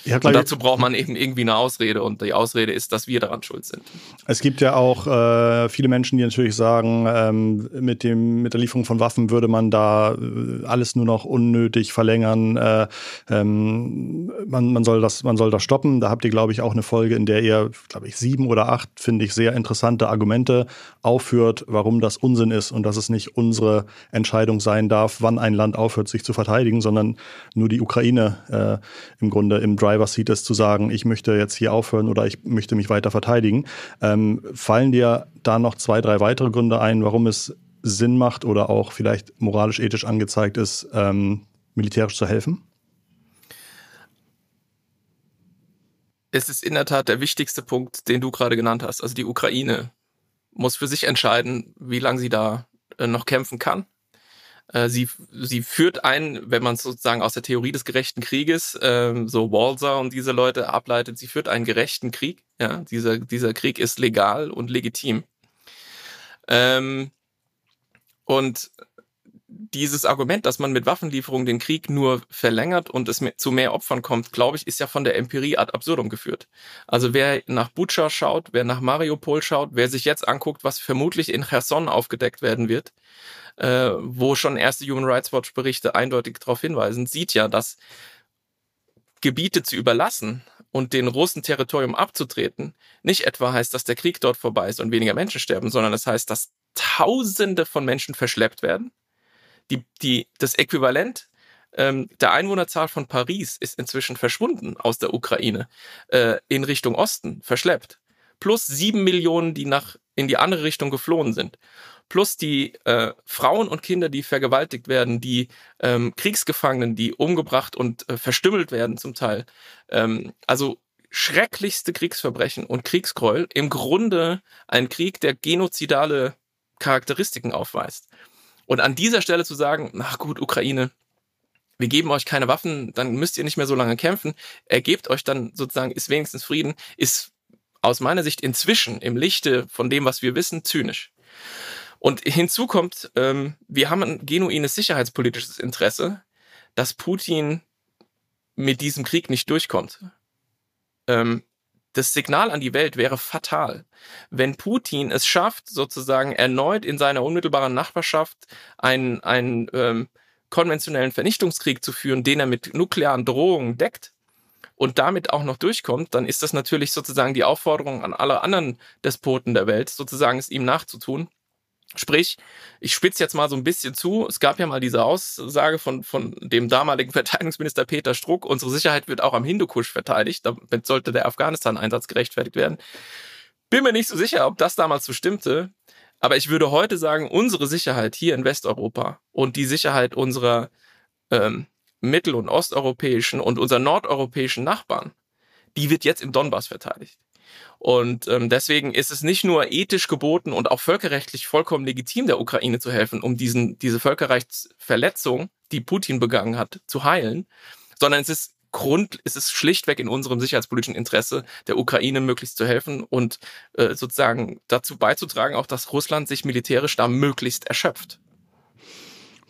Ja, und dazu braucht man eben irgendwie eine Ausrede und die Ausrede ist, dass wir daran schuld sind. Es gibt ja auch äh, viele Menschen, die natürlich sagen, ähm, mit, dem, mit der Lieferung von Waffen würde man da äh, alles nur noch unnötig verlängern. Äh, ähm, man, man, soll das, man soll das stoppen. Da habt ihr, glaube ich, auch eine Folge, in der ihr, glaube ich, sieben oder acht, finde ich, sehr interessante Argumente aufführt, warum das Unsinn ist und dass es nicht unsere Entscheidung sein darf, wann ein Land aufhört, sich zu verteidigen, sondern nur die Ukraine äh, im Grunde im Drive Driver Seat ist, zu sagen, ich möchte jetzt hier aufhören oder ich möchte mich weiter verteidigen. Ähm, fallen dir da noch zwei, drei weitere Gründe ein, warum es Sinn macht oder auch vielleicht moralisch, ethisch angezeigt ist, ähm, militärisch zu helfen? Es ist in der Tat der wichtigste Punkt, den du gerade genannt hast. Also die Ukraine muss für sich entscheiden, wie lange sie da äh, noch kämpfen kann. Äh, sie, sie führt ein, wenn man sozusagen aus der Theorie des gerechten Krieges, ähm, so Walser und diese Leute ableitet, sie führt einen gerechten Krieg. Ja, dieser, dieser Krieg ist legal und legitim. Ähm, und dieses Argument, dass man mit Waffenlieferungen den Krieg nur verlängert und es zu mehr Opfern kommt, glaube ich, ist ja von der Empirie ad absurdum geführt. Also wer nach Bucha schaut, wer nach Mariupol schaut, wer sich jetzt anguckt, was vermutlich in Cherson aufgedeckt werden wird, äh, wo schon erste Human Rights Watch Berichte eindeutig darauf hinweisen, sieht ja, dass Gebiete zu überlassen und den Russen Territorium abzutreten, nicht etwa heißt, dass der Krieg dort vorbei ist und weniger Menschen sterben, sondern es das heißt, dass Tausende von Menschen verschleppt werden. Die, die, das Äquivalent ähm, der Einwohnerzahl von Paris ist inzwischen verschwunden aus der Ukraine äh, in Richtung Osten, verschleppt. Plus sieben Millionen, die nach in die andere Richtung geflohen sind plus die äh, Frauen und Kinder, die vergewaltigt werden, die ähm, Kriegsgefangenen, die umgebracht und äh, verstümmelt werden zum Teil. Ähm, also schrecklichste Kriegsverbrechen und Kriegsgräuel. Im Grunde ein Krieg, der genozidale Charakteristiken aufweist. Und an dieser Stelle zu sagen, na gut, Ukraine, wir geben euch keine Waffen, dann müsst ihr nicht mehr so lange kämpfen, ergebt euch dann sozusagen, ist wenigstens Frieden, ist aus meiner Sicht inzwischen im Lichte von dem, was wir wissen, zynisch. Und hinzu kommt, ähm, wir haben ein genuines sicherheitspolitisches Interesse, dass Putin mit diesem Krieg nicht durchkommt. Ähm, das Signal an die Welt wäre fatal. Wenn Putin es schafft, sozusagen erneut in seiner unmittelbaren Nachbarschaft einen, einen ähm, konventionellen Vernichtungskrieg zu führen, den er mit nuklearen Drohungen deckt und damit auch noch durchkommt, dann ist das natürlich sozusagen die Aufforderung an alle anderen Despoten der Welt, sozusagen es ihm nachzutun. Sprich, ich spitze jetzt mal so ein bisschen zu. Es gab ja mal diese Aussage von, von dem damaligen Verteidigungsminister Peter Struck, unsere Sicherheit wird auch am Hindukusch verteidigt. Damit sollte der Afghanistan-Einsatz gerechtfertigt werden. Bin mir nicht so sicher, ob das damals so stimmte. Aber ich würde heute sagen, unsere Sicherheit hier in Westeuropa und die Sicherheit unserer ähm, mittel- und osteuropäischen und unserer nordeuropäischen Nachbarn, die wird jetzt im Donbass verteidigt. Und ähm, deswegen ist es nicht nur ethisch geboten und auch völkerrechtlich vollkommen legitim, der Ukraine zu helfen, um diesen, diese Völkerrechtsverletzung, die Putin begangen hat, zu heilen, sondern es ist Grund, es ist schlichtweg in unserem sicherheitspolitischen Interesse, der Ukraine möglichst zu helfen und äh, sozusagen dazu beizutragen, auch dass Russland sich militärisch da möglichst erschöpft.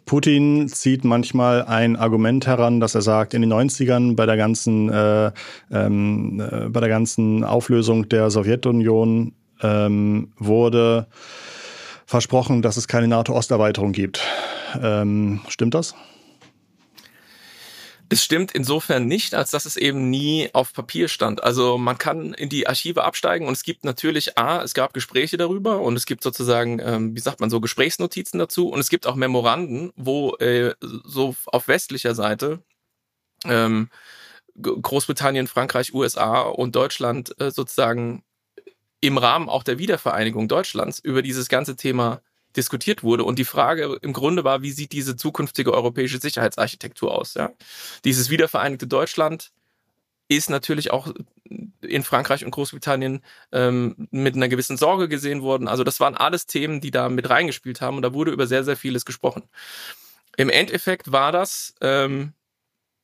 Putin zieht manchmal ein Argument heran, dass er sagt, in den 90ern bei der ganzen, äh, ähm, äh, bei der ganzen Auflösung der Sowjetunion ähm, wurde versprochen, dass es keine NATO-Osterweiterung gibt. Ähm, stimmt das? Das stimmt insofern nicht, als dass es eben nie auf Papier stand. Also man kann in die Archive absteigen und es gibt natürlich A, es gab Gespräche darüber und es gibt sozusagen, ähm, wie sagt man so, Gesprächsnotizen dazu und es gibt auch Memoranden, wo äh, so auf westlicher Seite ähm, Großbritannien, Frankreich, USA und Deutschland äh, sozusagen im Rahmen auch der Wiedervereinigung Deutschlands über dieses ganze Thema diskutiert wurde. Und die Frage im Grunde war, wie sieht diese zukünftige europäische Sicherheitsarchitektur aus? Ja? Dieses wiedervereinigte Deutschland ist natürlich auch in Frankreich und Großbritannien ähm, mit einer gewissen Sorge gesehen worden. Also das waren alles Themen, die da mit reingespielt haben und da wurde über sehr, sehr vieles gesprochen. Im Endeffekt war das ähm,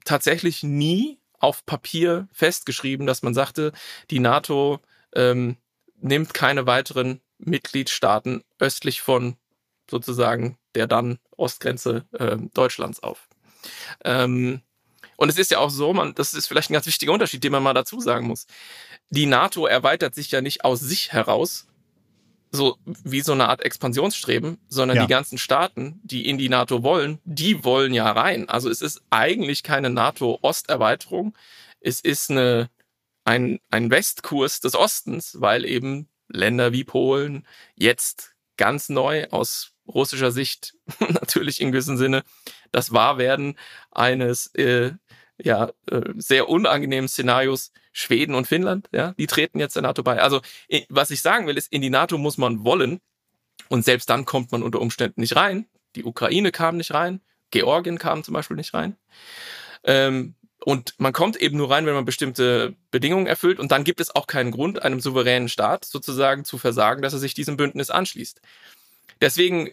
tatsächlich nie auf Papier festgeschrieben, dass man sagte, die NATO ähm, nimmt keine weiteren Mitgliedstaaten östlich von sozusagen der dann Ostgrenze äh, Deutschlands auf. Ähm, und es ist ja auch so, man, das ist vielleicht ein ganz wichtiger Unterschied, den man mal dazu sagen muss. Die NATO erweitert sich ja nicht aus sich heraus, so wie so eine Art Expansionsstreben, sondern ja. die ganzen Staaten, die in die NATO wollen, die wollen ja rein. Also es ist eigentlich keine NATO-Osterweiterung. Es ist eine, ein, ein Westkurs des Ostens, weil eben Länder wie Polen jetzt ganz neu aus russischer Sicht natürlich in gewissem Sinne das Wahrwerden eines äh, ja äh, sehr unangenehmen Szenarios Schweden und Finnland, ja, die treten jetzt der NATO bei. Also was ich sagen will ist, in die NATO muss man wollen und selbst dann kommt man unter Umständen nicht rein. Die Ukraine kam nicht rein, Georgien kam zum Beispiel nicht rein. Ähm, und man kommt eben nur rein, wenn man bestimmte Bedingungen erfüllt. Und dann gibt es auch keinen Grund, einem souveränen Staat sozusagen zu versagen, dass er sich diesem Bündnis anschließt. Deswegen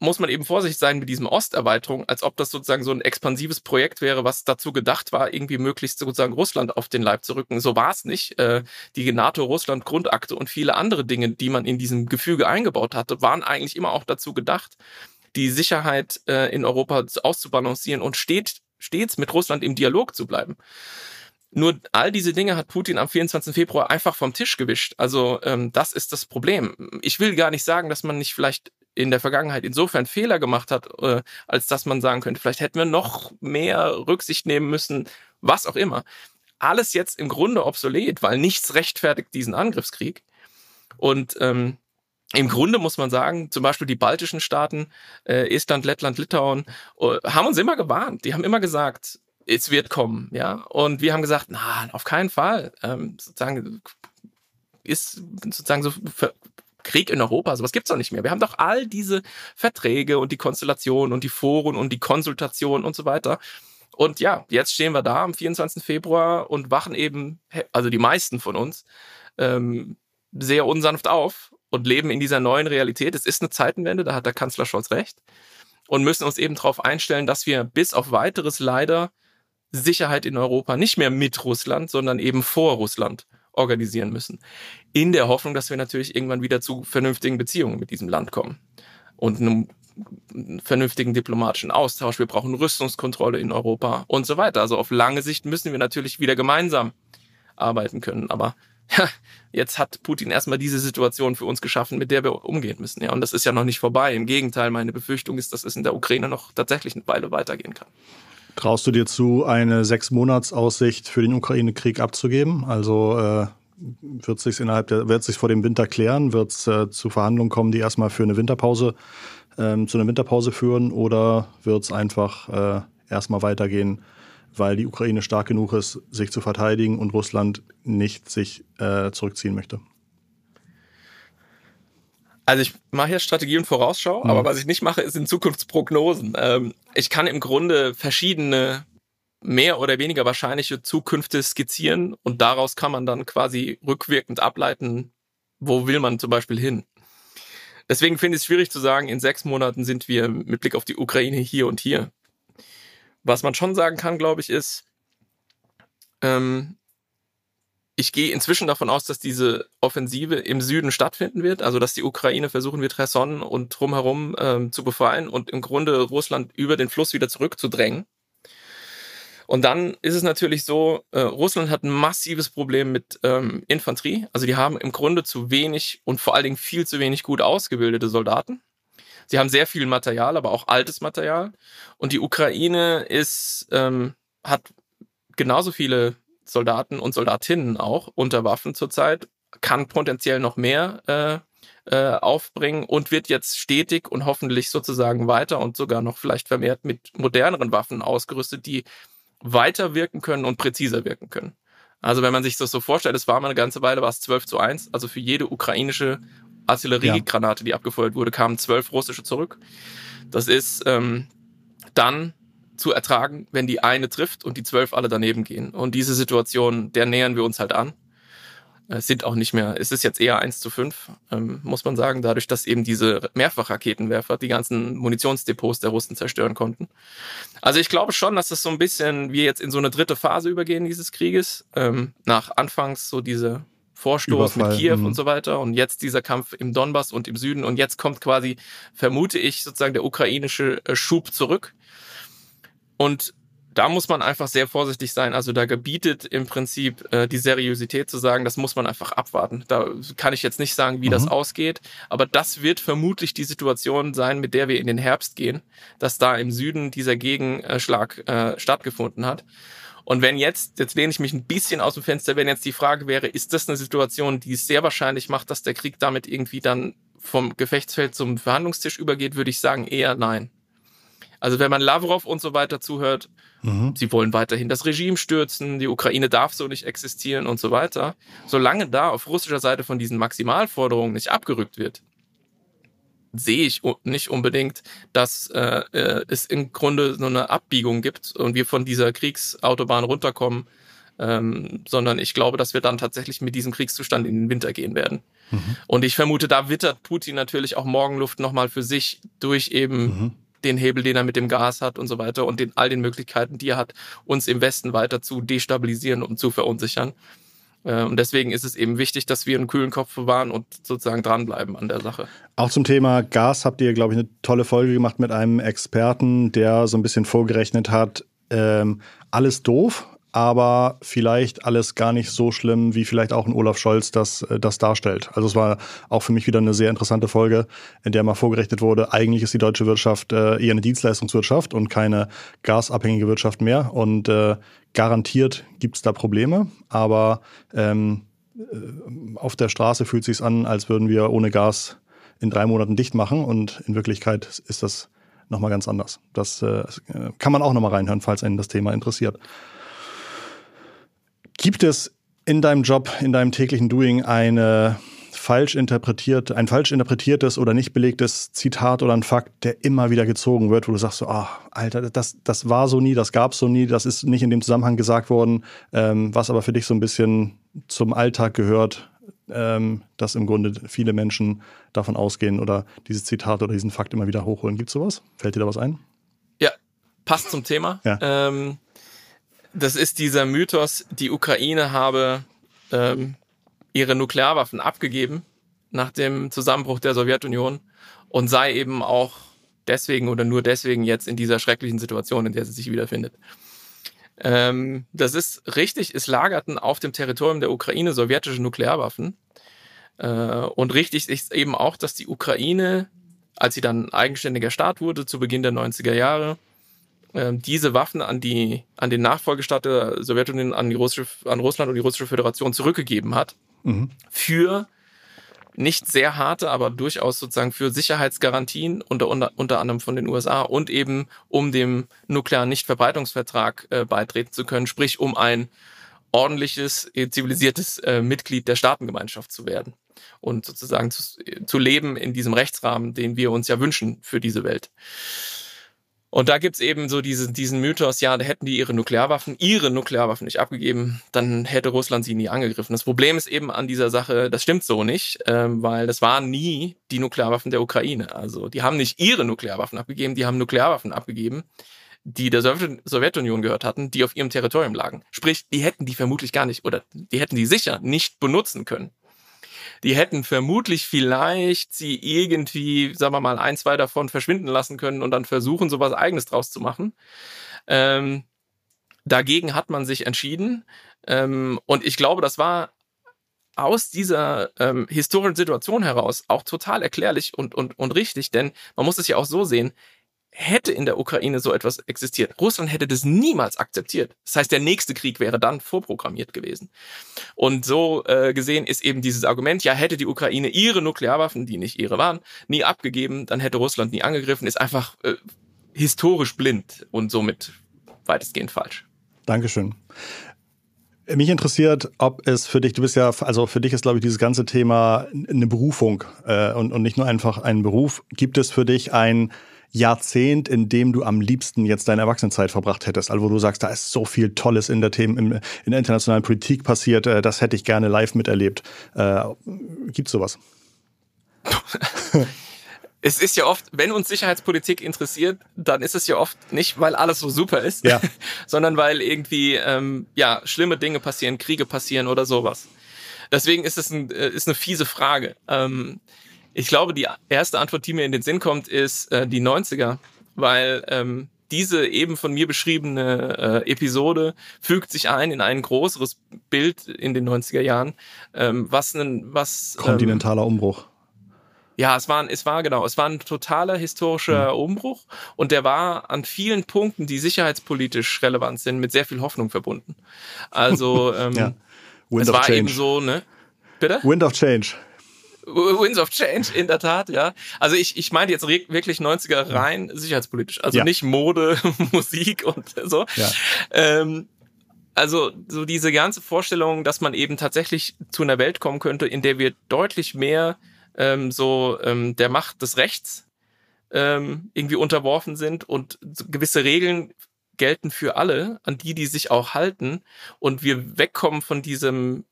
muss man eben vorsichtig sein mit diesem Osterweiterung, als ob das sozusagen so ein expansives Projekt wäre, was dazu gedacht war, irgendwie möglichst sozusagen Russland auf den Leib zu rücken. So war es nicht. Äh, die NATO-Russland-Grundakte und viele andere Dinge, die man in diesem Gefüge eingebaut hatte, waren eigentlich immer auch dazu gedacht, die Sicherheit äh, in Europa auszubalancieren und steht stets mit Russland im Dialog zu bleiben. Nur all diese Dinge hat Putin am 24. Februar einfach vom Tisch gewischt. Also ähm, das ist das Problem. Ich will gar nicht sagen, dass man nicht vielleicht in der Vergangenheit insofern Fehler gemacht hat, äh, als dass man sagen könnte, vielleicht hätten wir noch mehr Rücksicht nehmen müssen, was auch immer. Alles jetzt im Grunde obsolet, weil nichts rechtfertigt diesen Angriffskrieg. Und ähm, im Grunde muss man sagen, zum Beispiel die baltischen Staaten, äh, Estland, Lettland, Litauen, äh, haben uns immer gewarnt. Die haben immer gesagt, es wird kommen, ja. Und wir haben gesagt, na, auf keinen Fall. Ähm, sozusagen ist sozusagen so Krieg in Europa, sowas gibt's doch nicht mehr. Wir haben doch all diese Verträge und die Konstellation und die Foren und die Konsultation und so weiter. Und ja, jetzt stehen wir da am 24. Februar und wachen eben, also die meisten von uns, ähm, sehr unsanft auf und leben in dieser neuen Realität. Es ist eine Zeitenwende, da hat der Kanzler Scholz recht. Und müssen uns eben darauf einstellen, dass wir bis auf weiteres leider Sicherheit in Europa nicht mehr mit Russland, sondern eben vor Russland organisieren müssen. In der Hoffnung, dass wir natürlich irgendwann wieder zu vernünftigen Beziehungen mit diesem Land kommen. Und einem vernünftigen diplomatischen Austausch. Wir brauchen Rüstungskontrolle in Europa und so weiter. Also auf lange Sicht müssen wir natürlich wieder gemeinsam arbeiten können. Aber ja, jetzt hat Putin erstmal diese Situation für uns geschaffen, mit der wir umgehen müssen. Ja, und das ist ja noch nicht vorbei. Im Gegenteil, meine Befürchtung ist, dass es in der Ukraine noch tatsächlich eine Weile weitergehen kann. Traust du dir zu, eine Sechs-Monats-Aussicht für den Ukraine-Krieg abzugeben? Also äh, wird sich innerhalb der, wird sich vor dem Winter klären? Wird es äh, zu Verhandlungen kommen, die erstmal für eine Winterpause ähm, zu einer Winterpause führen? Oder wird es einfach äh, erstmal weitergehen? Weil die Ukraine stark genug ist, sich zu verteidigen und Russland nicht sich äh, zurückziehen möchte. Also ich mache ja Strategie und Vorausschau, mhm. aber was ich nicht mache, sind Zukunftsprognosen. Ähm, ich kann im Grunde verschiedene mehr oder weniger wahrscheinliche Zukünfte skizzieren und daraus kann man dann quasi rückwirkend ableiten, wo will man zum Beispiel hin. Deswegen finde ich es schwierig zu sagen, in sechs Monaten sind wir mit Blick auf die Ukraine hier und hier. Was man schon sagen kann, glaube ich, ist, ähm, ich gehe inzwischen davon aus, dass diese Offensive im Süden stattfinden wird, also dass die Ukraine versuchen wird, Cherson und drumherum ähm, zu befreien und im Grunde Russland über den Fluss wieder zurückzudrängen. Und dann ist es natürlich so, äh, Russland hat ein massives Problem mit ähm, Infanterie. Also die haben im Grunde zu wenig und vor allen Dingen viel zu wenig gut ausgebildete Soldaten. Sie haben sehr viel Material, aber auch altes Material. Und die Ukraine ist, ähm, hat genauso viele Soldaten und Soldatinnen auch unter Waffen zurzeit, kann potenziell noch mehr äh, äh, aufbringen und wird jetzt stetig und hoffentlich sozusagen weiter und sogar noch vielleicht vermehrt mit moderneren Waffen ausgerüstet, die weiter wirken können und präziser wirken können. Also wenn man sich das so vorstellt, es war mal eine ganze Weile, war es 12 zu 1, also für jede ukrainische Artilleriegranate, die abgefeuert wurde, kamen zwölf russische zurück. Das ist ähm, dann zu ertragen, wenn die eine trifft und die zwölf alle daneben gehen. Und diese Situation, der nähern wir uns halt an. Es sind auch nicht mehr, es ist jetzt eher eins zu fünf, ähm, muss man sagen, dadurch, dass eben diese Mehrfachraketenwerfer die ganzen Munitionsdepots der Russen zerstören konnten. Also ich glaube schon, dass das so ein bisschen wir jetzt in so eine dritte Phase übergehen dieses Krieges. Ähm, nach anfangs so diese Vorstoß Überfall. mit Kiew mhm. und so weiter und jetzt dieser Kampf im Donbass und im Süden und jetzt kommt quasi, vermute ich, sozusagen der ukrainische äh, Schub zurück. Und da muss man einfach sehr vorsichtig sein. Also da gebietet im Prinzip äh, die Seriosität zu sagen, das muss man einfach abwarten. Da kann ich jetzt nicht sagen, wie mhm. das ausgeht, aber das wird vermutlich die Situation sein, mit der wir in den Herbst gehen, dass da im Süden dieser Gegenschlag äh, stattgefunden hat. Und wenn jetzt, jetzt lehne ich mich ein bisschen aus dem Fenster, wenn jetzt die Frage wäre, ist das eine Situation, die es sehr wahrscheinlich macht, dass der Krieg damit irgendwie dann vom Gefechtsfeld zum Verhandlungstisch übergeht, würde ich sagen eher nein. Also wenn man Lavrov und so weiter zuhört, mhm. sie wollen weiterhin das Regime stürzen, die Ukraine darf so nicht existieren und so weiter. Solange da auf russischer Seite von diesen Maximalforderungen nicht abgerückt wird, sehe ich nicht unbedingt, dass äh, äh, es im Grunde so eine Abbiegung gibt und wir von dieser Kriegsautobahn runterkommen, ähm, sondern ich glaube, dass wir dann tatsächlich mit diesem Kriegszustand in den Winter gehen werden. Mhm. Und ich vermute, da wittert Putin natürlich auch Morgenluft nochmal für sich durch eben mhm. den Hebel, den er mit dem Gas hat und so weiter und den, all den Möglichkeiten, die er hat, uns im Westen weiter zu destabilisieren und zu verunsichern. Äh, und deswegen ist es eben wichtig, dass wir einen kühlen Kopf bewahren und sozusagen dranbleiben an der Sache. Auch zum Thema Gas habt ihr, glaube ich, eine tolle Folge gemacht mit einem Experten, der so ein bisschen vorgerechnet hat, ähm, alles doof, aber vielleicht alles gar nicht so schlimm, wie vielleicht auch ein Olaf Scholz das, äh, das darstellt. Also es war auch für mich wieder eine sehr interessante Folge, in der mal vorgerechnet wurde, eigentlich ist die deutsche Wirtschaft äh, eher eine Dienstleistungswirtschaft und keine gasabhängige Wirtschaft mehr. Und äh, garantiert gibt's da Probleme, aber ähm, äh, auf der Straße fühlt sich's an, als würden wir ohne Gas in drei Monaten dicht machen und in Wirklichkeit ist das nochmal ganz anders. Das äh, kann man auch nochmal reinhören, falls einen das Thema interessiert. Gibt es in deinem Job, in deinem täglichen Doing eine falsch interpretiert, ein falsch interpretiertes oder nicht belegtes Zitat oder ein Fakt, der immer wieder gezogen wird, wo du sagst so, ah, Alter, das, das war so nie, das gab es so nie, das ist nicht in dem Zusammenhang gesagt worden, ähm, was aber für dich so ein bisschen zum Alltag gehört, ähm, dass im Grunde viele Menschen davon ausgehen oder dieses Zitat oder diesen Fakt immer wieder hochholen. Gibt es sowas? Fällt dir da was ein? Ja, passt zum Thema. Ja. Ähm, das ist dieser Mythos, die Ukraine habe ähm, ihre Nuklearwaffen abgegeben nach dem Zusammenbruch der Sowjetunion und sei eben auch deswegen oder nur deswegen jetzt in dieser schrecklichen Situation, in der sie sich wiederfindet. Ähm, das ist richtig, es lagerten auf dem Territorium der Ukraine sowjetische Nuklearwaffen. Äh, und richtig ist eben auch, dass die Ukraine, als sie dann eigenständiger Staat wurde, zu Beginn der 90er Jahre, ähm, diese Waffen an die an den Nachfolgestaat der Sowjetunion, an die russische, an Russland und die russische Föderation zurückgegeben hat mhm. für nicht sehr harte, aber durchaus sozusagen für Sicherheitsgarantien unter, unter, unter anderem von den USA und eben um dem nuklearen Nichtverbreitungsvertrag äh, beitreten zu können, sprich um ein ordentliches, äh, zivilisiertes äh, Mitglied der Staatengemeinschaft zu werden und sozusagen zu, zu leben in diesem Rechtsrahmen, den wir uns ja wünschen für diese Welt. Und da gibt's eben so diesen, diesen Mythos, ja, da hätten die ihre Nuklearwaffen, ihre Nuklearwaffen nicht abgegeben, dann hätte Russland sie nie angegriffen. Das Problem ist eben an dieser Sache, das stimmt so nicht, ähm, weil das waren nie die Nuklearwaffen der Ukraine. Also die haben nicht ihre Nuklearwaffen abgegeben, die haben Nuklearwaffen abgegeben, die der Sowjetunion gehört hatten, die auf ihrem Territorium lagen. Sprich, die hätten die vermutlich gar nicht oder die hätten die sicher nicht benutzen können. Die hätten vermutlich vielleicht sie irgendwie, sagen wir mal, ein, zwei davon verschwinden lassen können und dann versuchen, sowas eigenes draus zu machen. Ähm, dagegen hat man sich entschieden. Ähm, und ich glaube, das war aus dieser ähm, historischen Situation heraus auch total erklärlich und, und, und richtig, denn man muss es ja auch so sehen, hätte in der Ukraine so etwas existiert, Russland hätte das niemals akzeptiert. Das heißt, der nächste Krieg wäre dann vorprogrammiert gewesen. Und so äh, gesehen ist eben dieses Argument, ja, hätte die Ukraine ihre Nuklearwaffen, die nicht ihre waren, nie abgegeben, dann hätte Russland nie angegriffen, ist einfach äh, historisch blind und somit weitestgehend falsch. Dankeschön. Mich interessiert, ob es für dich, du bist ja, also für dich ist, glaube ich, dieses ganze Thema eine Berufung äh, und, und nicht nur einfach ein Beruf. Gibt es für dich ein Jahrzehnt, in dem du am liebsten jetzt deine Erwachsenenzeit verbracht hättest? Also wo du sagst, da ist so viel Tolles in der Themen, in, in der internationalen Politik passiert, äh, das hätte ich gerne live miterlebt. Äh, gibt's sowas? es ist ja oft, wenn uns Sicherheitspolitik interessiert, dann ist es ja oft nicht, weil alles so super ist, ja. sondern weil irgendwie ähm, ja schlimme Dinge passieren, Kriege passieren oder sowas. Deswegen ist es ein, äh, ist eine fiese Frage. Ähm, ich glaube, die erste Antwort, die mir in den Sinn kommt, ist äh, die 90er, weil ähm, diese eben von mir beschriebene äh, Episode fügt sich ein in ein größeres Bild in den 90er Jahren, ähm, was ein was ähm, kontinentaler Umbruch ja, es war, es war genau, es war ein totaler historischer mhm. Umbruch und der war an vielen Punkten, die sicherheitspolitisch relevant sind, mit sehr viel Hoffnung verbunden. Also ähm, ja. es war change. eben so, ne? Bitte? Wind of Change. Winds of Change, in der Tat, ja. Also ich, ich meine jetzt wirklich 90er rein sicherheitspolitisch. Also ja. nicht Mode, Musik und so. Ja. Ähm, also so diese ganze Vorstellung, dass man eben tatsächlich zu einer Welt kommen könnte, in der wir deutlich mehr ähm, so ähm, der Macht des Rechts ähm, irgendwie unterworfen sind und gewisse Regeln gelten für alle, an die die sich auch halten und wir wegkommen von diesem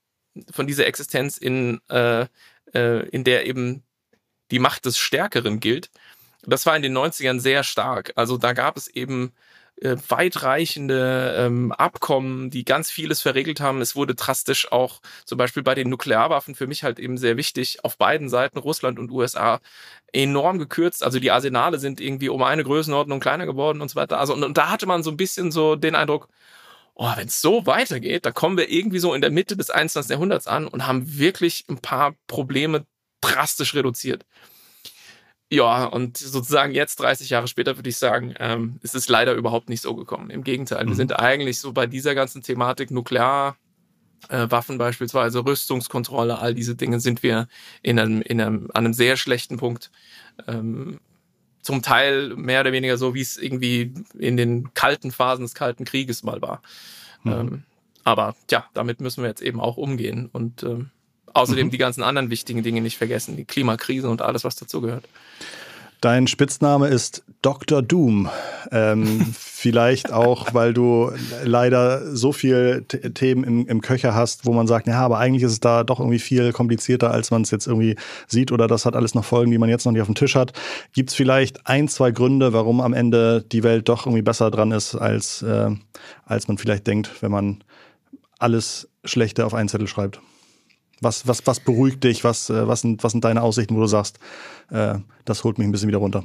von dieser Existenz in äh, äh, in der eben die Macht des Stärkeren gilt. Das war in den 90ern sehr stark. Also da gab es eben äh, weitreichende ähm, Abkommen, die ganz vieles verregelt haben. Es wurde drastisch auch zum Beispiel bei den Nuklearwaffen für mich halt eben sehr wichtig, auf beiden Seiten, Russland und USA, enorm gekürzt. Also die Arsenale sind irgendwie um eine Größenordnung kleiner geworden und so weiter. Also und, und da hatte man so ein bisschen so den Eindruck, oh, wenn es so weitergeht, da kommen wir irgendwie so in der Mitte des 21. Jahrhunderts an und haben wirklich ein paar Probleme drastisch reduziert. Ja, und sozusagen jetzt, 30 Jahre später, würde ich sagen, ähm, ist es leider überhaupt nicht so gekommen. Im Gegenteil, mhm. wir sind eigentlich so bei dieser ganzen Thematik Nuklear, äh, Waffen beispielsweise, Rüstungskontrolle, all diese Dinge sind wir in einem, in einem, an einem sehr schlechten Punkt. Ähm, zum Teil mehr oder weniger so, wie es irgendwie in den kalten Phasen des Kalten Krieges mal war. Mhm. Ähm, aber ja, damit müssen wir jetzt eben auch umgehen. Und ähm, Außerdem mhm. die ganzen anderen wichtigen Dinge nicht vergessen, die Klimakrise und alles, was dazugehört. Dein Spitzname ist Dr. Doom. Ähm, vielleicht auch, weil du leider so viele Themen im, im, Köcher hast, wo man sagt, ja, aber eigentlich ist es da doch irgendwie viel komplizierter, als man es jetzt irgendwie sieht oder das hat alles noch Folgen, die man jetzt noch nicht auf dem Tisch hat. Gibt es vielleicht ein, zwei Gründe, warum am Ende die Welt doch irgendwie besser dran ist, als, äh, als man vielleicht denkt, wenn man alles Schlechte auf einen Zettel schreibt? Was, was, was beruhigt dich? Was, äh, was, sind, was sind deine Aussichten, wo du sagst, äh, das holt mich ein bisschen wieder runter?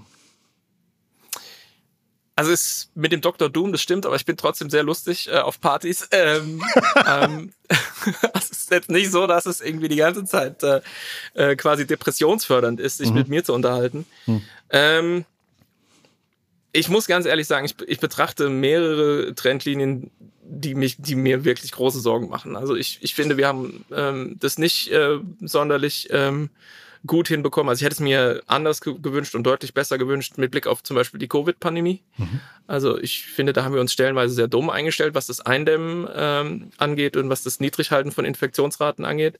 Also es mit dem Dr. Doom, das stimmt, aber ich bin trotzdem sehr lustig äh, auf Partys. Ähm, ähm, es ist jetzt nicht so, dass es irgendwie die ganze Zeit äh, äh, quasi depressionsfördernd ist, sich mhm. mit mir zu unterhalten. Mhm. Ähm, ich muss ganz ehrlich sagen, ich, ich betrachte mehrere Trendlinien die mich, die mir wirklich große Sorgen machen. Also ich, ich finde, wir haben ähm, das nicht äh, sonderlich ähm, gut hinbekommen. Also ich hätte es mir anders gewünscht und deutlich besser gewünscht mit Blick auf zum Beispiel die Covid-Pandemie. Mhm. Also ich finde, da haben wir uns stellenweise sehr dumm eingestellt, was das Eindämmen ähm, angeht und was das Niedrighalten von Infektionsraten angeht.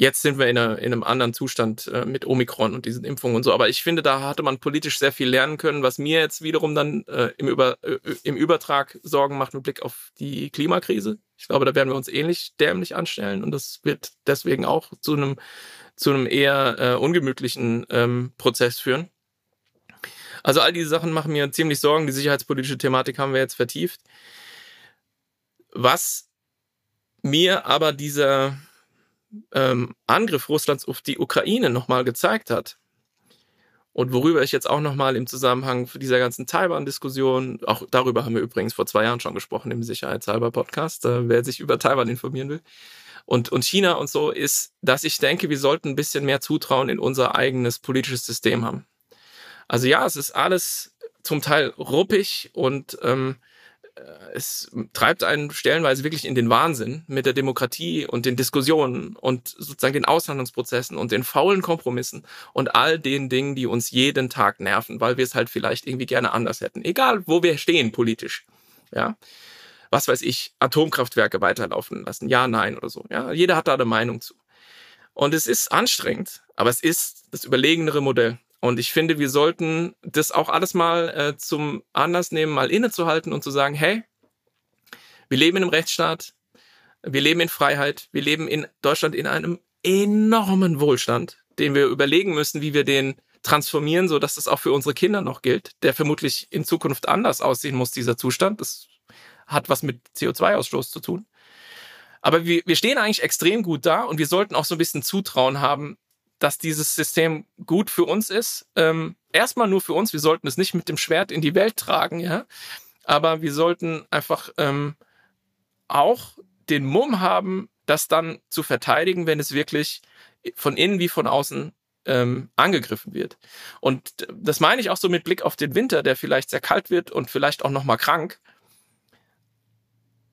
Jetzt sind wir in, einer, in einem anderen Zustand äh, mit Omikron und diesen Impfungen und so. Aber ich finde, da hatte man politisch sehr viel lernen können, was mir jetzt wiederum dann äh, im, Über, äh, im Übertrag Sorgen macht mit Blick auf die Klimakrise. Ich glaube, da werden wir uns ähnlich dämlich anstellen und das wird deswegen auch zu einem, zu einem eher äh, ungemütlichen ähm, Prozess führen. Also all diese Sachen machen mir ziemlich Sorgen. Die sicherheitspolitische Thematik haben wir jetzt vertieft. Was mir aber dieser ähm, Angriff Russlands auf die Ukraine nochmal gezeigt hat, und worüber ich jetzt auch nochmal im Zusammenhang dieser ganzen Taiwan-Diskussion, auch darüber haben wir übrigens vor zwei Jahren schon gesprochen im Sicherheitshalber-Podcast, äh, wer sich über Taiwan informieren will, und, und China und so, ist, dass ich denke, wir sollten ein bisschen mehr Zutrauen in unser eigenes politisches System haben. Also ja, es ist alles zum Teil ruppig und ähm, äh, es treibt einen stellenweise wirklich in den Wahnsinn mit der Demokratie und den Diskussionen und sozusagen den Aushandlungsprozessen und den faulen Kompromissen und all den Dingen, die uns jeden Tag nerven, weil wir es halt vielleicht irgendwie gerne anders hätten. Egal, wo wir stehen politisch. Ja. Was weiß ich, Atomkraftwerke weiterlaufen lassen. Ja, nein oder so. Ja, jeder hat da eine Meinung zu. Und es ist anstrengend, aber es ist das überlegenere Modell. Und ich finde, wir sollten das auch alles mal äh, zum Anlass nehmen, mal innezuhalten und zu sagen, hey, wir leben in einem Rechtsstaat, wir leben in Freiheit, wir leben in Deutschland in einem enormen Wohlstand, den wir überlegen müssen, wie wir den transformieren, so dass das auch für unsere Kinder noch gilt, der vermutlich in Zukunft anders aussehen muss, dieser Zustand. Das hat was mit CO2-Ausstoß zu tun. Aber wir, wir stehen eigentlich extrem gut da und wir sollten auch so ein bisschen Zutrauen haben, dass dieses System gut für uns ist. Ähm, erstmal nur für uns. Wir sollten es nicht mit dem Schwert in die Welt tragen, ja. Aber wir sollten einfach ähm, auch den Mumm haben, das dann zu verteidigen, wenn es wirklich von innen wie von außen ähm, angegriffen wird. Und das meine ich auch so mit Blick auf den Winter, der vielleicht sehr kalt wird und vielleicht auch noch mal krank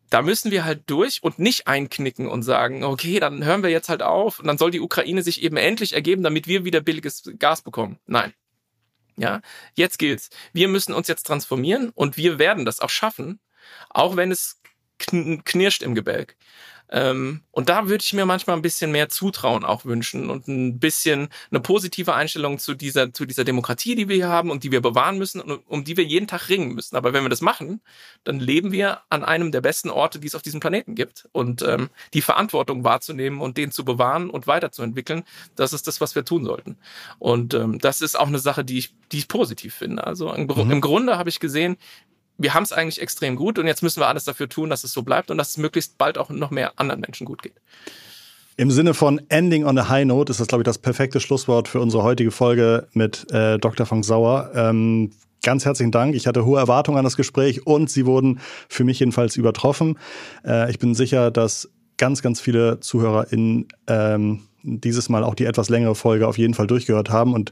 da müssen wir halt durch und nicht einknicken und sagen, okay, dann hören wir jetzt halt auf und dann soll die Ukraine sich eben endlich ergeben, damit wir wieder billiges Gas bekommen. Nein. Ja, jetzt gilt's. Wir müssen uns jetzt transformieren und wir werden das auch schaffen, auch wenn es knirscht im Gebälk. Ähm, und da würde ich mir manchmal ein bisschen mehr Zutrauen auch wünschen und ein bisschen eine positive Einstellung zu dieser, zu dieser Demokratie, die wir hier haben und die wir bewahren müssen und um die wir jeden Tag ringen müssen. Aber wenn wir das machen, dann leben wir an einem der besten Orte, die es auf diesem Planeten gibt. Und ähm, die Verantwortung wahrzunehmen und den zu bewahren und weiterzuentwickeln, das ist das, was wir tun sollten. Und ähm, das ist auch eine Sache, die ich, die ich positiv finde. Also im, mhm. im Grunde habe ich gesehen, wir haben es eigentlich extrem gut und jetzt müssen wir alles dafür tun, dass es so bleibt und dass es möglichst bald auch noch mehr anderen Menschen gut geht. Im Sinne von Ending on a High Note ist das, glaube ich, das perfekte Schlusswort für unsere heutige Folge mit äh, Dr. Frank Sauer. Ähm, ganz herzlichen Dank. Ich hatte hohe Erwartungen an das Gespräch und sie wurden für mich jedenfalls übertroffen. Äh, ich bin sicher, dass ganz, ganz viele ZuhörerInnen ähm, dieses Mal auch die etwas längere Folge auf jeden Fall durchgehört haben. Und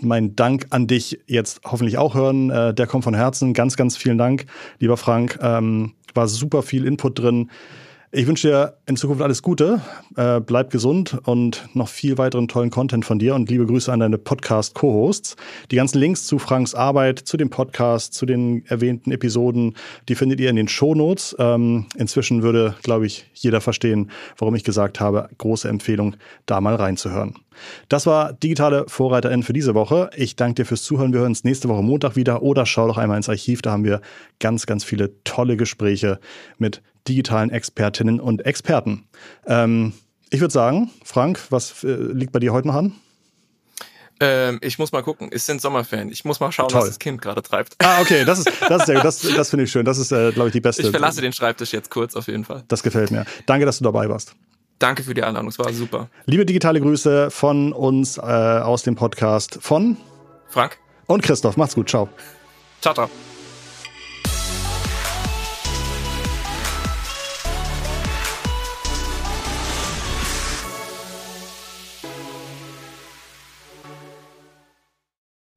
mein Dank an dich jetzt hoffentlich auch hören. Äh, der kommt von Herzen. Ganz, ganz vielen Dank, lieber Frank. Ähm, war super viel Input drin. Ich wünsche dir in Zukunft alles Gute, äh, bleib gesund und noch viel weiteren tollen Content von dir und liebe Grüße an deine Podcast-Co-Hosts. Die ganzen Links zu Franks Arbeit, zu dem Podcast, zu den erwähnten Episoden, die findet ihr in den Shownotes. Ähm, inzwischen würde, glaube ich, jeder verstehen, warum ich gesagt habe, große Empfehlung, da mal reinzuhören. Das war Digitale Vorreiterin für diese Woche. Ich danke dir fürs Zuhören. Wir hören uns nächste Woche Montag wieder oder schau doch einmal ins Archiv. Da haben wir ganz, ganz viele tolle Gespräche mit digitalen Expertinnen und Experten. Ähm, ich würde sagen, Frank, was äh, liegt bei dir heute noch an? Ähm, ich muss mal gucken. Es sind Sommerferien. Ich muss mal schauen, Toll. was das Kind gerade treibt. Ah, okay, das ist, das ist sehr gut. Das, das finde ich schön. Das ist, äh, glaube ich, die beste. Ich verlasse den Schreibtisch jetzt kurz auf jeden Fall. Das gefällt mir. Danke, dass du dabei warst. Danke für die Einladung. Es war super. Liebe digitale Grüße von uns äh, aus dem Podcast von Frank und Christoph. Macht's gut. Ciao. Ciao, ciao.